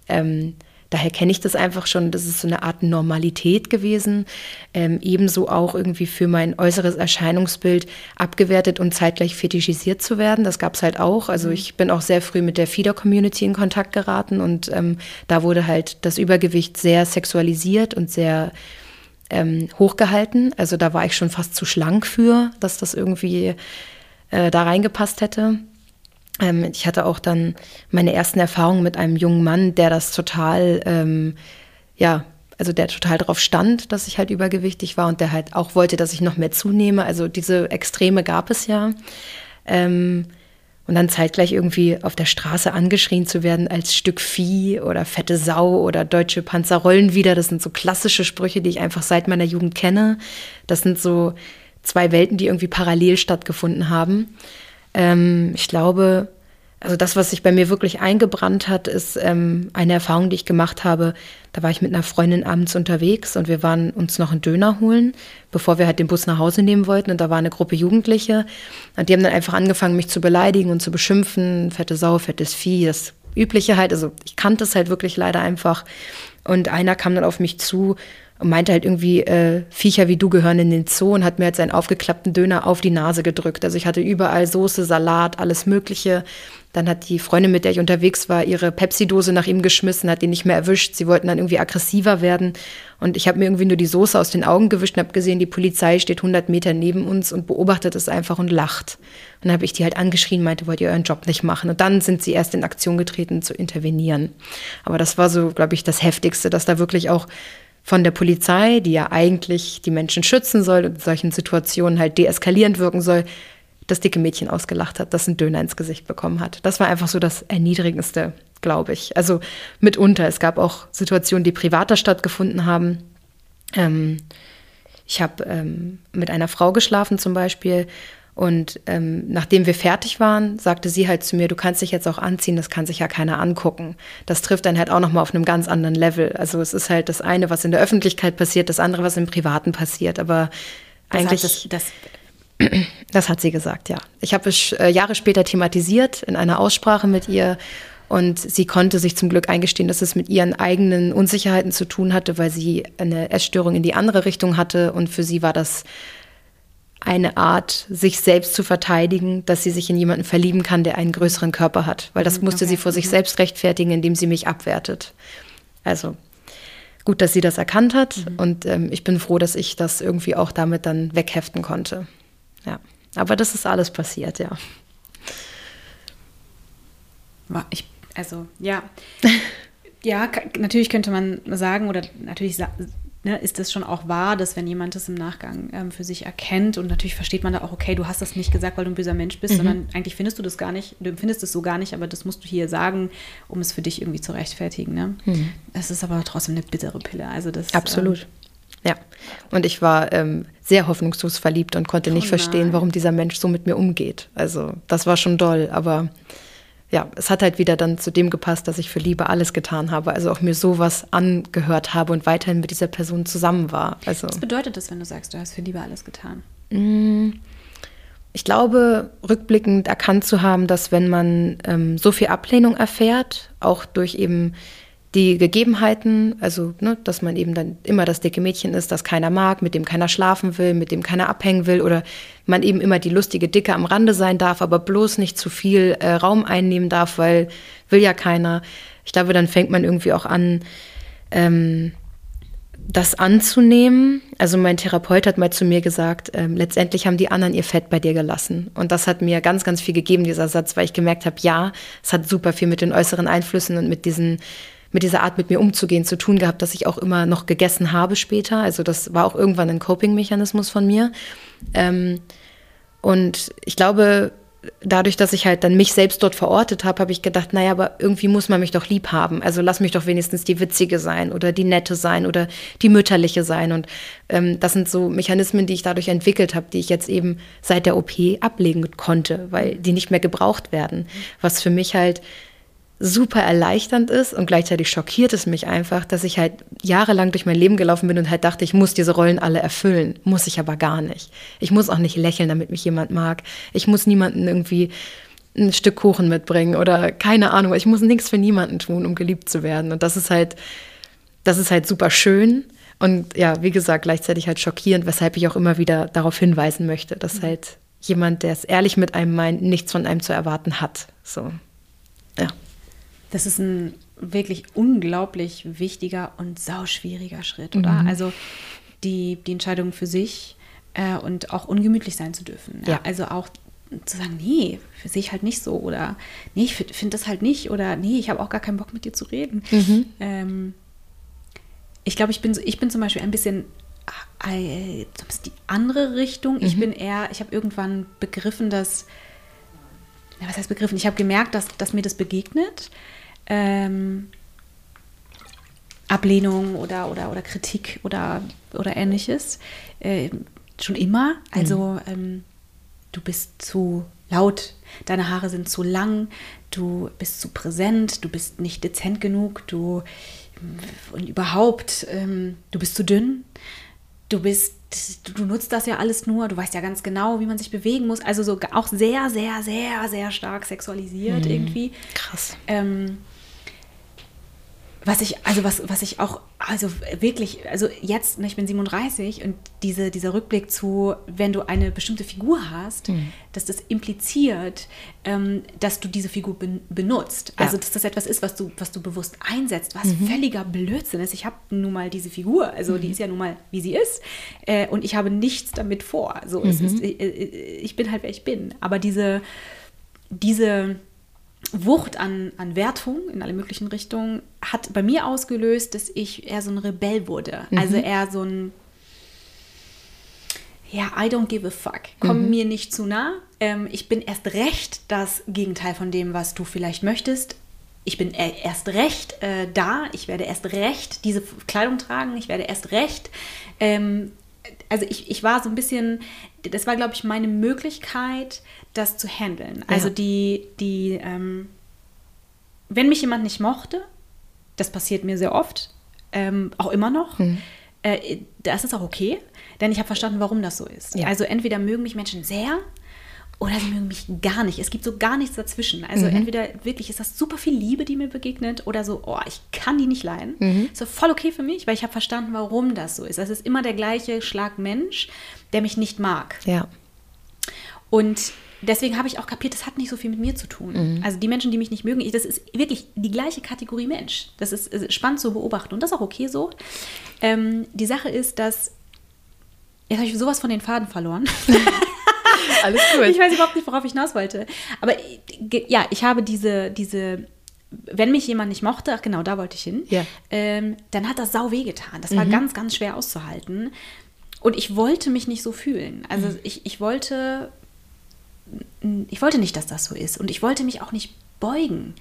ähm, Daher kenne ich das einfach schon. Das ist so eine Art Normalität gewesen. Ähm, ebenso auch irgendwie für mein äußeres Erscheinungsbild abgewertet und zeitgleich fetischisiert zu werden. Das gab es halt auch. Also mhm. ich bin auch sehr früh mit der Feeder-Community in Kontakt geraten und ähm, da wurde halt das Übergewicht sehr sexualisiert und sehr ähm, hochgehalten. Also da war ich schon fast zu schlank für, dass das irgendwie äh, da reingepasst hätte. Ähm, ich hatte auch dann meine ersten Erfahrungen mit einem jungen Mann, der das total, ähm, ja, also der total darauf stand, dass ich halt übergewichtig war und der halt auch wollte, dass ich noch mehr zunehme. Also diese Extreme gab es ja. Ähm, und dann zeitgleich irgendwie auf der Straße angeschrien zu werden als Stück Vieh oder fette Sau oder deutsche Panzer rollen wieder. Das sind so klassische Sprüche, die ich einfach seit meiner Jugend kenne. Das sind so zwei Welten, die irgendwie parallel stattgefunden haben. Ähm, ich glaube, also das, was sich bei mir wirklich eingebrannt hat, ist ähm, eine Erfahrung, die ich gemacht habe. Da war ich mit einer Freundin abends unterwegs und wir waren uns noch einen Döner holen, bevor wir halt den Bus nach Hause nehmen wollten. Und da war eine Gruppe Jugendliche und die haben dann einfach angefangen, mich zu beleidigen und zu beschimpfen. Fette Sau, fettes Vieh, das Übliche halt. Also ich kannte es halt wirklich leider einfach. Und einer kam dann auf mich zu und meinte halt irgendwie, äh, Viecher wie du gehören in den Zoo und hat mir halt seinen aufgeklappten Döner auf die Nase gedrückt. Also ich hatte überall Soße, Salat, alles Mögliche. Dann hat die Freundin, mit der ich unterwegs war, ihre Pepsi-Dose nach ihm geschmissen, hat ihn nicht mehr erwischt. Sie wollten dann irgendwie aggressiver werden. Und ich habe mir irgendwie nur die Soße aus den Augen gewischt und habe gesehen, die Polizei steht 100 Meter neben uns und beobachtet es einfach und lacht. Und dann habe ich die halt angeschrien, meinte, wollt ihr euren Job nicht machen? Und dann sind sie erst in Aktion getreten, zu intervenieren. Aber das war so, glaube ich, das Heftigste, dass da wirklich auch von der Polizei, die ja eigentlich die Menschen schützen soll und in solchen Situationen halt deeskalierend wirken soll, das dicke Mädchen ausgelacht hat, das einen Döner ins Gesicht bekommen hat. Das war einfach so das Erniedrigendste, glaube ich. Also mitunter. Es gab auch Situationen, die privater stattgefunden haben. Ähm, ich habe ähm, mit einer Frau geschlafen zum Beispiel. Und ähm, nachdem wir fertig waren, sagte sie halt zu mir, du kannst dich jetzt auch anziehen, das kann sich ja keiner angucken. Das trifft dann halt auch nochmal auf einem ganz anderen Level. Also es ist halt das eine, was in der Öffentlichkeit passiert, das andere, was im Privaten passiert. Aber das eigentlich. Heißt, das, das das hat sie gesagt, ja. Ich habe es äh, Jahre später thematisiert in einer Aussprache mit ihr und sie konnte sich zum Glück eingestehen, dass es mit ihren eigenen Unsicherheiten zu tun hatte, weil sie eine Essstörung in die andere Richtung hatte und für sie war das eine Art, sich selbst zu verteidigen, dass sie sich in jemanden verlieben kann, der einen größeren Körper hat. Weil das mhm, musste okay. sie vor sich mhm. selbst rechtfertigen, indem sie mich abwertet. Also gut, dass sie das erkannt hat mhm. und ähm, ich bin froh, dass ich das irgendwie auch damit dann wegheften konnte. Ja, aber das ist alles passiert, ja. Ich, also, ja. ja, natürlich könnte man sagen, oder natürlich ne, ist es schon auch wahr, dass wenn jemand das im Nachgang ähm, für sich erkennt und natürlich versteht man da auch, okay, du hast das nicht gesagt, weil du ein böser Mensch bist, mhm. sondern eigentlich findest du das gar nicht, du empfindest es so gar nicht, aber das musst du hier sagen, um es für dich irgendwie zu rechtfertigen. Ne? Mhm. Es ist aber trotzdem eine bittere Pille. Also das, Absolut. Ähm, ja, und ich war ähm, sehr hoffnungslos verliebt und konnte nicht oh verstehen, warum dieser Mensch so mit mir umgeht. Also das war schon doll, aber ja, es hat halt wieder dann zu dem gepasst, dass ich für Liebe alles getan habe. Also auch mir sowas angehört habe und weiterhin mit dieser Person zusammen war. Also, Was bedeutet das, wenn du sagst, du hast für Liebe alles getan? Mm, ich glaube, rückblickend erkannt zu haben, dass wenn man ähm, so viel Ablehnung erfährt, auch durch eben die Gegebenheiten, also ne, dass man eben dann immer das dicke Mädchen ist, das keiner mag, mit dem keiner schlafen will, mit dem keiner abhängen will oder man eben immer die lustige Dicke am Rande sein darf, aber bloß nicht zu viel äh, Raum einnehmen darf, weil will ja keiner. Ich glaube, dann fängt man irgendwie auch an, ähm, das anzunehmen. Also mein Therapeut hat mal zu mir gesagt, ähm, letztendlich haben die anderen ihr Fett bei dir gelassen. Und das hat mir ganz, ganz viel gegeben, dieser Satz, weil ich gemerkt habe, ja, es hat super viel mit den äußeren Einflüssen und mit diesen mit dieser Art mit mir umzugehen zu tun gehabt, dass ich auch immer noch gegessen habe später. Also das war auch irgendwann ein Coping-Mechanismus von mir. Ähm, und ich glaube, dadurch, dass ich halt dann mich selbst dort verortet habe, habe ich gedacht, naja, aber irgendwie muss man mich doch lieb haben. Also lass mich doch wenigstens die Witzige sein oder die Nette sein oder die Mütterliche sein. Und ähm, das sind so Mechanismen, die ich dadurch entwickelt habe, die ich jetzt eben seit der OP ablegen konnte, weil die nicht mehr gebraucht werden. Was für mich halt super erleichternd ist und gleichzeitig schockiert es mich einfach, dass ich halt jahrelang durch mein Leben gelaufen bin und halt dachte, ich muss diese Rollen alle erfüllen. Muss ich aber gar nicht. Ich muss auch nicht lächeln, damit mich jemand mag. Ich muss niemanden irgendwie ein Stück Kuchen mitbringen oder keine Ahnung. Ich muss nichts für niemanden tun, um geliebt zu werden. Und das ist halt, das ist halt super schön. Und ja, wie gesagt, gleichzeitig halt schockierend, weshalb ich auch immer wieder darauf hinweisen möchte, dass mhm. halt jemand, der es ehrlich mit einem meint, nichts von einem zu erwarten hat. So, ja. Das ist ein wirklich unglaublich wichtiger und sauschwieriger Schritt, oder? Mhm. Also die, die Entscheidung für sich äh, und auch ungemütlich sein zu dürfen. Ja? Ja. Also auch zu sagen, nee, sehe ich halt nicht so oder nee, ich finde find das halt nicht oder nee, ich habe auch gar keinen Bock mit dir zu reden. Ähm, ich glaube, ich bin, so- ich bin zum Beispiel ein bisschen äh, die andere Richtung. Ich bin eher, ich habe irgendwann begriffen, dass, ja, was heißt begriffen? Ich habe gemerkt, dass, dass mir das begegnet. Ähm, Ablehnung oder, oder, oder Kritik oder, oder ähnliches. Äh, schon immer. Also ähm, du bist zu laut, deine Haare sind zu lang, du bist zu präsent, du bist nicht dezent genug, du und überhaupt, ähm, du bist zu dünn, du bist, du, du nutzt das ja alles nur, du weißt ja ganz genau, wie man sich bewegen muss. Also so auch sehr, sehr, sehr, sehr stark sexualisiert irgendwie. Krass. Ähm, was ich, also was, was ich auch, also wirklich, also jetzt, ne, ich bin 37 und diese, dieser Rückblick zu, wenn du eine bestimmte Figur hast, dass das impliziert, ähm, dass du diese Figur ben, benutzt. Ja. Also dass das etwas ist, was du, was du bewusst einsetzt, was völliger Blödsinn ist. Ich habe nun mal diese Figur, also die ist ja nun mal, wie sie ist, äh, und ich habe nichts damit vor. So, es ist, äh, äh, ich bin halt, wer ich bin. Aber diese, diese Wucht an, an Wertung in alle möglichen Richtungen hat bei mir ausgelöst, dass ich eher so ein Rebell wurde. Also eher so ein, ja, I don't give a fuck. Komm mir nicht zu nah. Ähm, ich bin erst recht das Gegenteil von dem, was du vielleicht möchtest. Ich bin e- erst recht äh, da. Ich werde erst recht diese Kleidung tragen. Ich werde erst recht. Ähm, also ich, ich war so ein bisschen, das war, glaube ich, meine Möglichkeit, das zu handeln. Also Ja. die, die, ähm, wenn mich jemand nicht mochte, das passiert mir sehr oft, ähm, auch immer noch, äh, das ist auch okay, denn ich habe verstanden, warum das so ist. Ja. Also entweder mögen mich Menschen sehr oder sie mögen mich gar nicht. Es gibt so gar nichts dazwischen. Also entweder wirklich ist das super viel Liebe, die mir begegnet, oder so, oh, ich kann die nicht leiden. Ist so voll okay für mich, weil ich habe verstanden, warum das so ist. Es ist immer der gleiche Schlag Mensch, der mich nicht mag. Ja. Und deswegen habe ich auch kapiert, das hat nicht so viel mit mir zu tun. Also die Menschen, die mich nicht mögen, ich, das ist wirklich die gleiche Kategorie Mensch. Das ist äh, spannend zu beobachten und das ist auch okay so. Ähm, die Sache ist, dass jetzt habe ich sowas von den Faden verloren. Alles gut. Ich weiß überhaupt nicht, worauf ich hinaus wollte. Aber ja, ich habe diese, diese, wenn mich jemand nicht mochte, ach genau, da wollte ich hin, Ja. ähm, dann hat das sau weh getan. Das war ganz, ganz schwer auszuhalten. Und ich wollte mich nicht so fühlen. Also ich, ich wollte, ich wollte nicht, dass das so ist. Und ich wollte mich auch nicht beugen.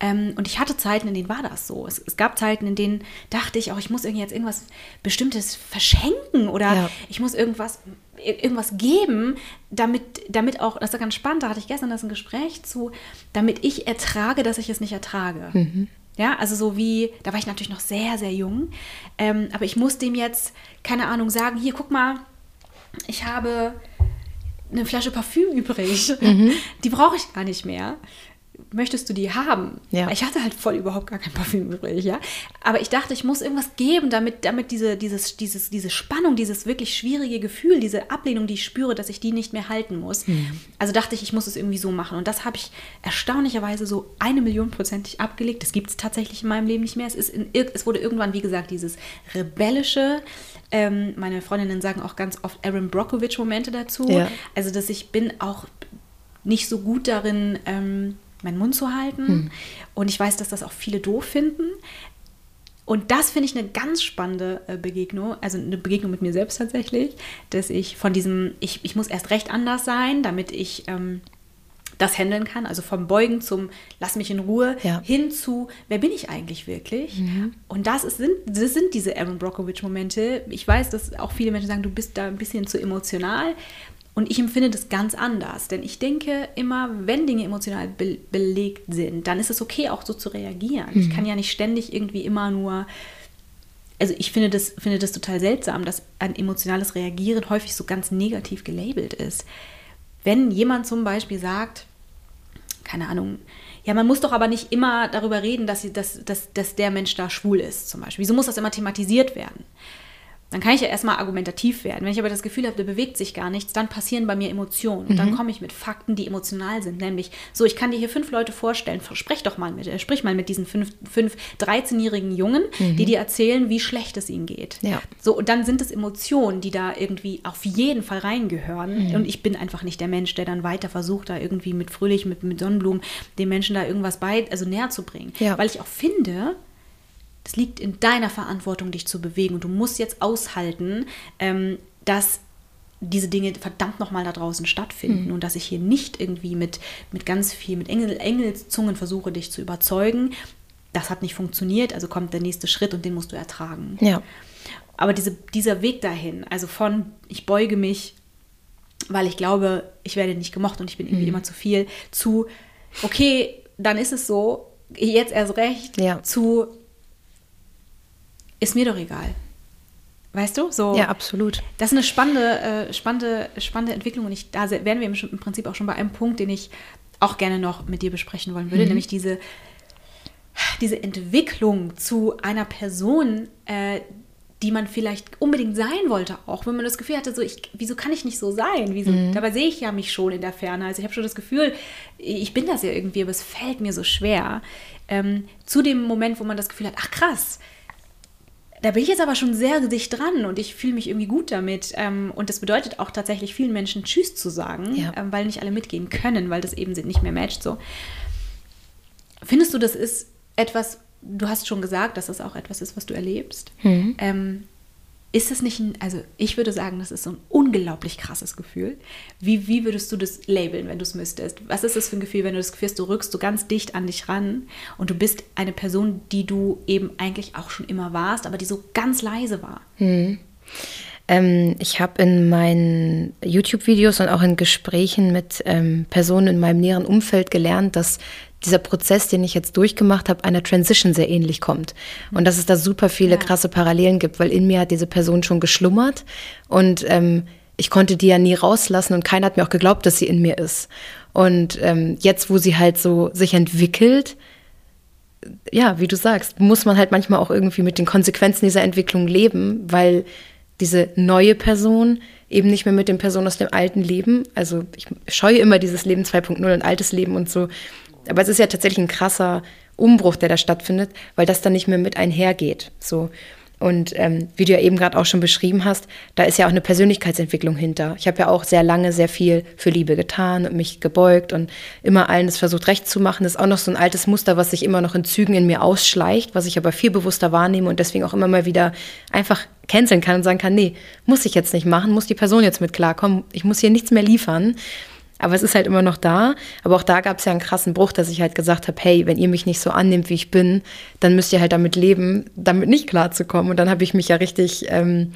Ähm, und ich hatte Zeiten, in denen war das so. Es, es gab Zeiten, in denen dachte ich auch, ich muss irgendwie jetzt irgendwas Bestimmtes verschenken oder Ja. ich muss irgendwas, ir- irgendwas geben, damit, damit auch, das ist ganz spannend, da hatte ich gestern das ein Gespräch zu, damit ich ertrage, dass ich es nicht ertrage. Ja, also so wie, da war ich natürlich noch sehr, sehr jung, ähm, aber ich muss dem jetzt, keine Ahnung, sagen, hier, guck mal, ich habe eine Flasche Parfüm übrig, die brauche ich gar nicht mehr. Möchtest du die haben? Ja. Ich hatte halt voll überhaupt gar kein Parfüm übrig, ja. Aber ich dachte, ich muss irgendwas geben, damit, damit diese, dieses, dieses, diese Spannung, dieses wirklich schwierige Gefühl, diese Ablehnung, die ich spüre, dass ich die nicht mehr halten muss. Also dachte ich, ich muss es irgendwie so machen. Und das habe ich erstaunlicherweise so eine Million prozentig abgelegt. Das gibt es tatsächlich in meinem Leben nicht mehr. Es, ist in, es wurde irgendwann, wie gesagt, dieses rebellische, ähm, meine Freundinnen sagen auch ganz oft Aaron Brockovich-Momente dazu. Ja. Also, dass ich bin auch nicht so gut darin, ähm, meinen Mund zu halten. Und ich weiß, dass das auch viele doof finden. Und das finde ich eine ganz spannende äh, Begegnung, also eine Begegnung mit mir selbst tatsächlich, dass ich von diesem, ich, ich muss erst recht anders sein, damit ich ähm, das handeln kann, also vom Beugen zum Lass mich in Ruhe Ja. hin zu Wer bin ich eigentlich wirklich? Und das, ist, sind, das sind diese Aaron Brockovich-Momente. Ich weiß, dass auch viele Menschen sagen, du bist da ein bisschen zu emotional. Und ich empfinde das ganz anders, denn ich denke immer, wenn Dinge emotional be belegt sind, dann ist es okay, auch so zu reagieren. Ich kann ja nicht ständig irgendwie immer nur also ich finde das, finde das total seltsam, dass ein emotionales Reagieren häufig so ganz negativ gelabelt ist. Wenn jemand zum Beispiel sagt, keine Ahnung, ja, man muss doch aber nicht immer darüber reden, dass, sie, dass, dass, dass der Mensch da schwul ist, zum Beispiel. Wieso muss das immer thematisiert werden? Dann kann ich ja erstmal argumentativ werden. Wenn ich aber das Gefühl habe, da bewegt sich gar nichts, dann passieren bei mir Emotionen. Und mhm. dann komme ich mit Fakten, die emotional sind. Nämlich, so, ich kann dir hier fünf Leute vorstellen, sprech doch mal mit, äh, sprich mal mit diesen fünf, fünf 13-jährigen Jungen, mhm. die dir erzählen, wie schlecht es ihnen geht. Ja. So, und dann sind es Emotionen, die da irgendwie auf jeden Fall reingehören. Mhm. Und ich bin einfach nicht der Mensch, der dann weiter versucht, da irgendwie mit Fröhlich, mit, mit Sonnenblumen den Menschen da irgendwas bei, also näher zu bringen. Ja. Weil ich auch finde, es liegt in deiner Verantwortung, dich zu bewegen. Und du musst jetzt aushalten, ähm, dass diese Dinge verdammt nochmal da draußen stattfinden mhm. und dass ich hier nicht irgendwie mit, mit ganz viel, mit Engel, Engelszungen versuche, dich zu überzeugen. Das hat nicht funktioniert, also kommt der nächste Schritt und den musst du ertragen. Ja. Aber diese, dieser Weg dahin, also von ich beuge mich, weil ich glaube, ich werde nicht gemocht und ich bin irgendwie mhm. immer zu viel, zu okay, dann ist es so, jetzt erst recht, ja. zu ist mir doch egal. Weißt du? So, ja, absolut. Das ist eine spannende, äh, spannende, spannende Entwicklung und ich, da wären wir im, Prinzip auch schon bei einem Punkt, den ich auch gerne noch mit dir besprechen wollen würde, mhm. nämlich diese, diese Entwicklung zu einer Person, äh, die man vielleicht unbedingt sein wollte, auch wenn man das Gefühl hatte, so ich, wieso kann ich nicht so sein? Wieso, mhm. Dabei sehe ich ja mich schon in der Ferne. Also ich habe schon das Gefühl, ich bin das ja irgendwie, aber es fällt mir so schwer. Ähm, zu dem Moment, wo man das Gefühl hat, ach krass, da bin ich jetzt aber schon sehr dicht dran und ich fühle mich irgendwie gut damit. Ähm, und das bedeutet auch tatsächlich vielen Menschen Tschüss zu sagen, ja. ähm, weil nicht alle mitgehen können, weil das eben nicht mehr matcht. So. Findest du, das ist etwas, du hast schon gesagt, dass das auch etwas ist, was du erlebst. Mhm. Ähm, ist es nicht ein, also ich würde sagen, das ist so ein unglaublich krasses Gefühl. Wie, wie würdest du das labeln, wenn du es müsstest? Was ist das für ein Gefühl, wenn du das Gefühl hast, du rückst so ganz dicht an dich ran und du bist eine Person, die du eben eigentlich auch schon immer warst, aber die so ganz leise war? Hm. Ähm, ich habe in meinen YouTube-Videos und auch in Gesprächen mit ähm, Personen in meinem näheren Umfeld gelernt, dass dieser Prozess, den ich jetzt durchgemacht habe, einer Transition sehr ähnlich kommt. Und dass es da super viele ja. krasse Parallelen gibt, weil in mir hat diese Person schon geschlummert und ähm, ich konnte die ja nie rauslassen und keiner hat mir auch geglaubt, dass sie in mir ist. Und ähm, jetzt, wo sie halt so sich entwickelt, ja, wie du sagst, muss man halt manchmal auch irgendwie mit den Konsequenzen dieser Entwicklung leben, weil diese neue Person eben nicht mehr mit den Personen aus dem alten Leben, also ich scheue immer dieses Leben 2.0 und altes Leben und so, aber es ist ja tatsächlich ein krasser Umbruch, der da stattfindet, weil das dann nicht mehr mit einhergeht. So. Und ähm, wie du ja eben gerade auch schon beschrieben hast, da ist ja auch eine Persönlichkeitsentwicklung hinter. Ich habe ja auch sehr lange sehr viel für Liebe getan und mich gebeugt und immer allen das versucht recht zu machen. Das ist auch noch so ein altes Muster, was sich immer noch in Zügen in mir ausschleicht, was ich aber viel bewusster wahrnehme und deswegen auch immer mal wieder einfach canceln kann und sagen kann, nee, muss ich jetzt nicht machen, muss die Person jetzt mit klarkommen, ich muss hier nichts mehr liefern. Aber es ist halt immer noch da. Aber auch da gab es ja einen krassen Bruch, dass ich halt gesagt habe, hey, wenn ihr mich nicht so annimmt, wie ich bin, dann müsst ihr halt damit leben, damit nicht klarzukommen. Und dann habe ich mich ja richtig, ähm,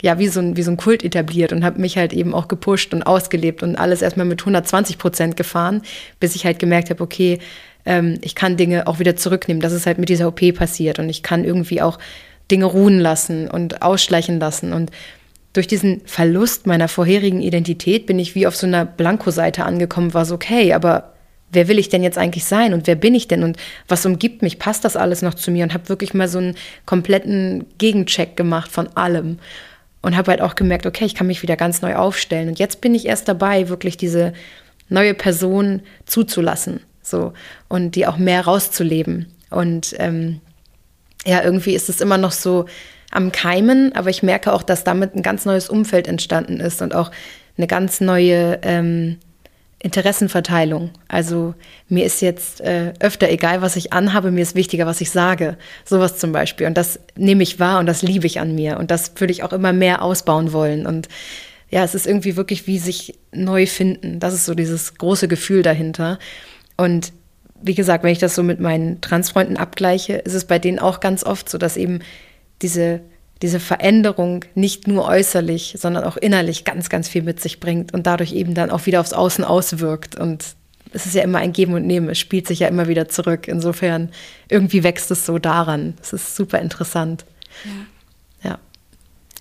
ja, wie so, ein, wie so ein Kult etabliert und habe mich halt eben auch gepusht und ausgelebt und alles erstmal mit 120 Prozent gefahren, bis ich halt gemerkt habe, okay, ähm, ich kann Dinge auch wieder zurücknehmen. Das ist halt mit dieser OP passiert und ich kann irgendwie auch Dinge ruhen lassen und ausschleichen lassen und durch diesen Verlust meiner vorherigen Identität bin ich wie auf so einer Blankoseite angekommen, war so, okay, aber wer will ich denn jetzt eigentlich sein und wer bin ich denn und was umgibt mich? Passt das alles noch zu mir? Und habe wirklich mal so einen kompletten Gegencheck gemacht von allem und habe halt auch gemerkt, okay, ich kann mich wieder ganz neu aufstellen. Und jetzt bin ich erst dabei, wirklich diese neue Person zuzulassen, so und die auch mehr rauszuleben. Und ähm, ja, irgendwie ist es immer noch so, am Keimen, aber ich merke auch, dass damit ein ganz neues Umfeld entstanden ist und auch eine ganz neue ähm, Interessenverteilung. Also mir ist jetzt äh, öfter egal, was ich anhabe, mir ist wichtiger, was ich sage. Sowas zum Beispiel. Und das nehme ich wahr und das liebe ich an mir. Und das würde ich auch immer mehr ausbauen wollen. Und ja, es ist irgendwie wirklich wie sich neu finden. Das ist so dieses große Gefühl dahinter. Und wie gesagt, wenn ich das so mit meinen Transfreunden abgleiche, ist es bei denen auch ganz oft so, dass eben diese, diese Veränderung nicht nur äußerlich, sondern auch innerlich ganz, ganz viel mit sich bringt und dadurch eben dann auch wieder aufs Außen auswirkt. Und es ist ja immer ein Geben und Nehmen, es spielt sich ja immer wieder zurück. Insofern, irgendwie wächst es so daran. Es ist super interessant. Ja. ja.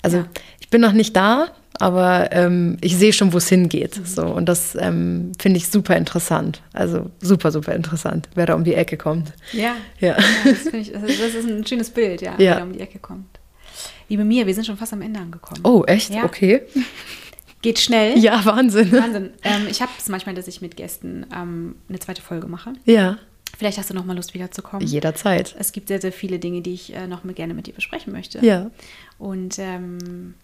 Also ja. ich bin noch nicht da, aber ähm, ich sehe schon, wo es hingeht. So, und das ähm, finde ich super interessant. Also super, super interessant, wer da um die Ecke kommt. Ja, ja. ja das, ich, das, ist ein schönes Bild, ja, ja. wer da um die Ecke kommt. Liebe Mia, wir sind schon fast am Ende angekommen. Oh, echt? Ja. Okay. Geht schnell. Ja, Wahnsinn. Wahnsinn. Ähm, ich habe es manchmal, dass ich mit Gästen ähm, eine zweite Folge mache. Ja, Vielleicht hast du noch mal Lust, wiederzukommen. jederzeit. Es gibt sehr, sehr viele Dinge, die ich äh, noch mal gerne mit dir besprechen möchte. Ja. Und ähm,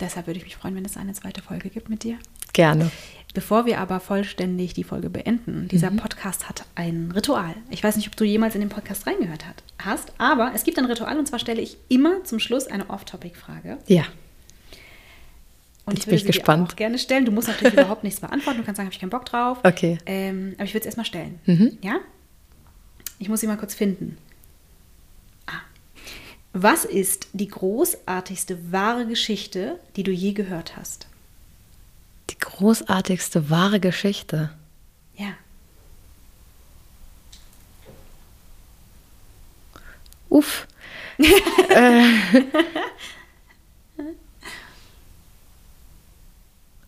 deshalb würde ich mich freuen, wenn es eine zweite Folge gibt mit dir. Gerne. Bevor wir aber vollständig die Folge beenden, dieser Podcast hat ein Ritual. Ich weiß nicht, ob du jemals in den Podcast reingehört hast, aber es gibt ein Ritual und zwar stelle ich immer zum Schluss eine Off-Topic-Frage. Ja. Und Jetzt ich bin würde ich sie dir gespannt. auch gerne stellen. Du musst natürlich überhaupt nichts beantworten. Du kannst sagen, habe ich keinen Bock drauf. Okay. Ähm, aber ich würde es erstmal stellen. Mhm. Ja? Ich muss sie mal kurz finden. Was ist die großartigste wahre Geschichte, die du je gehört hast? Die großartigste wahre Geschichte. Ja. Uff. äh.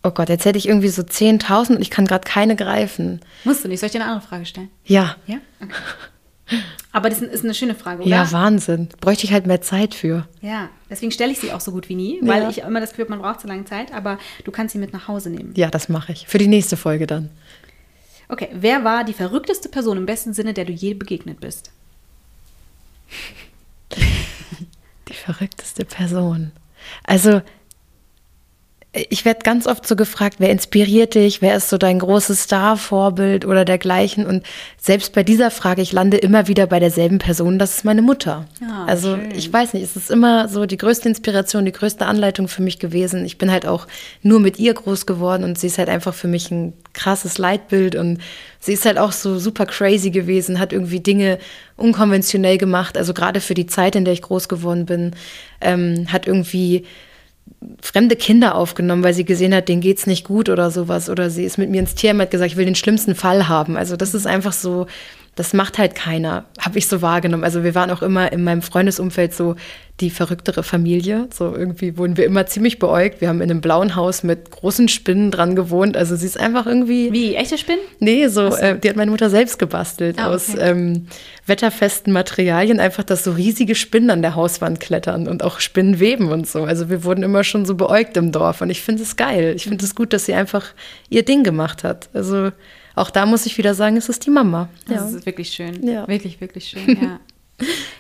Oh Gott, jetzt hätte ich irgendwie so 10.000 und ich kann gerade keine greifen. Musst du nicht. Soll ich dir eine andere Frage stellen? Ja. Ja? Okay. Aber das ist eine schöne Frage, oder? Ja, Wahnsinn. Bräuchte ich halt mehr Zeit für. Ja, deswegen stelle ich sie auch so gut wie nie, weil Ja. ich immer das Gefühl habe, man braucht so lange Zeit, aber du kannst sie mit nach Hause nehmen. Ja, das mache ich. Für die nächste Folge dann. Okay, wer war die verrückteste Person im besten Sinne, der du je begegnet bist? Die verrückteste Person. Also, ich werde ganz oft so gefragt, wer inspiriert dich, wer ist so dein großes Star-Vorbild oder dergleichen. Und selbst bei dieser Frage, ich lande immer wieder bei derselben Person, das ist meine Mutter. Ah, also schön. ich weiß nicht, es ist immer so die größte Inspiration, die größte Anleitung für mich gewesen. Ich bin halt auch nur mit ihr groß geworden und sie ist halt einfach für mich ein krasses Leitbild und sie ist halt auch so super crazy gewesen, hat irgendwie Dinge unkonventionell gemacht, also gerade für die Zeit, in der ich groß geworden bin, ähm, hat irgendwie fremde Kinder aufgenommen, weil sie gesehen hat, denen geht's nicht gut oder sowas. Oder sie ist mit mir ins Tierheim und hat gesagt, ich will den schlimmsten Fall haben. Also das ist einfach so, das macht halt keiner, habe ich so wahrgenommen. Also wir waren auch immer in meinem Freundesumfeld so die verrücktere Familie. So irgendwie wurden wir immer ziemlich beäugt. Wir haben in einem blauen Haus mit großen Spinnen dran gewohnt. Also sie ist einfach irgendwie. Wie, echte Spinnen? Nee, so, äh, die hat meine Mutter selbst gebastelt Ah, aus okay. ähm, wetterfesten Materialien, einfach, dass so riesige Spinnen an der Hauswand klettern und auch Spinnen weben und so. Also wir wurden immer schon so beäugt im Dorf und ich finde es geil. Ich finde es gut, dass sie einfach ihr Ding gemacht hat. Also auch da muss ich wieder sagen, es ist die Mama. Das ist wirklich schön. Ja. Wirklich, wirklich schön, ja.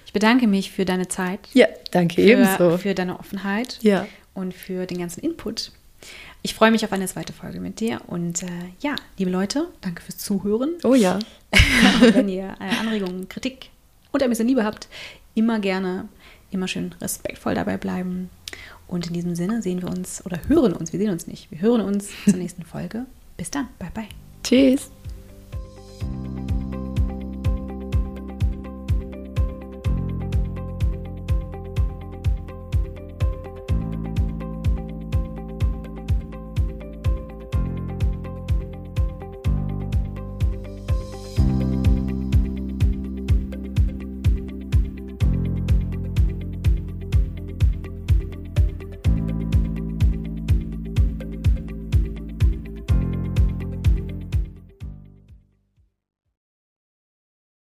Ich bedanke mich für deine Zeit, Ja, danke für, ebenso. für deine Offenheit Ja. und für den ganzen Input. Ich freue mich auf eine zweite Folge mit dir. Und äh, ja, liebe Leute, danke fürs Zuhören. Oh ja. Wenn ihr äh, Anregungen, Kritik und ein bisschen Liebe habt, immer gerne, immer schön respektvoll dabei bleiben. Und in diesem Sinne sehen wir uns oder hören uns, wir sehen uns nicht, wir hören uns zur nächsten Folge. Bis dann, bye bye. Tschüss.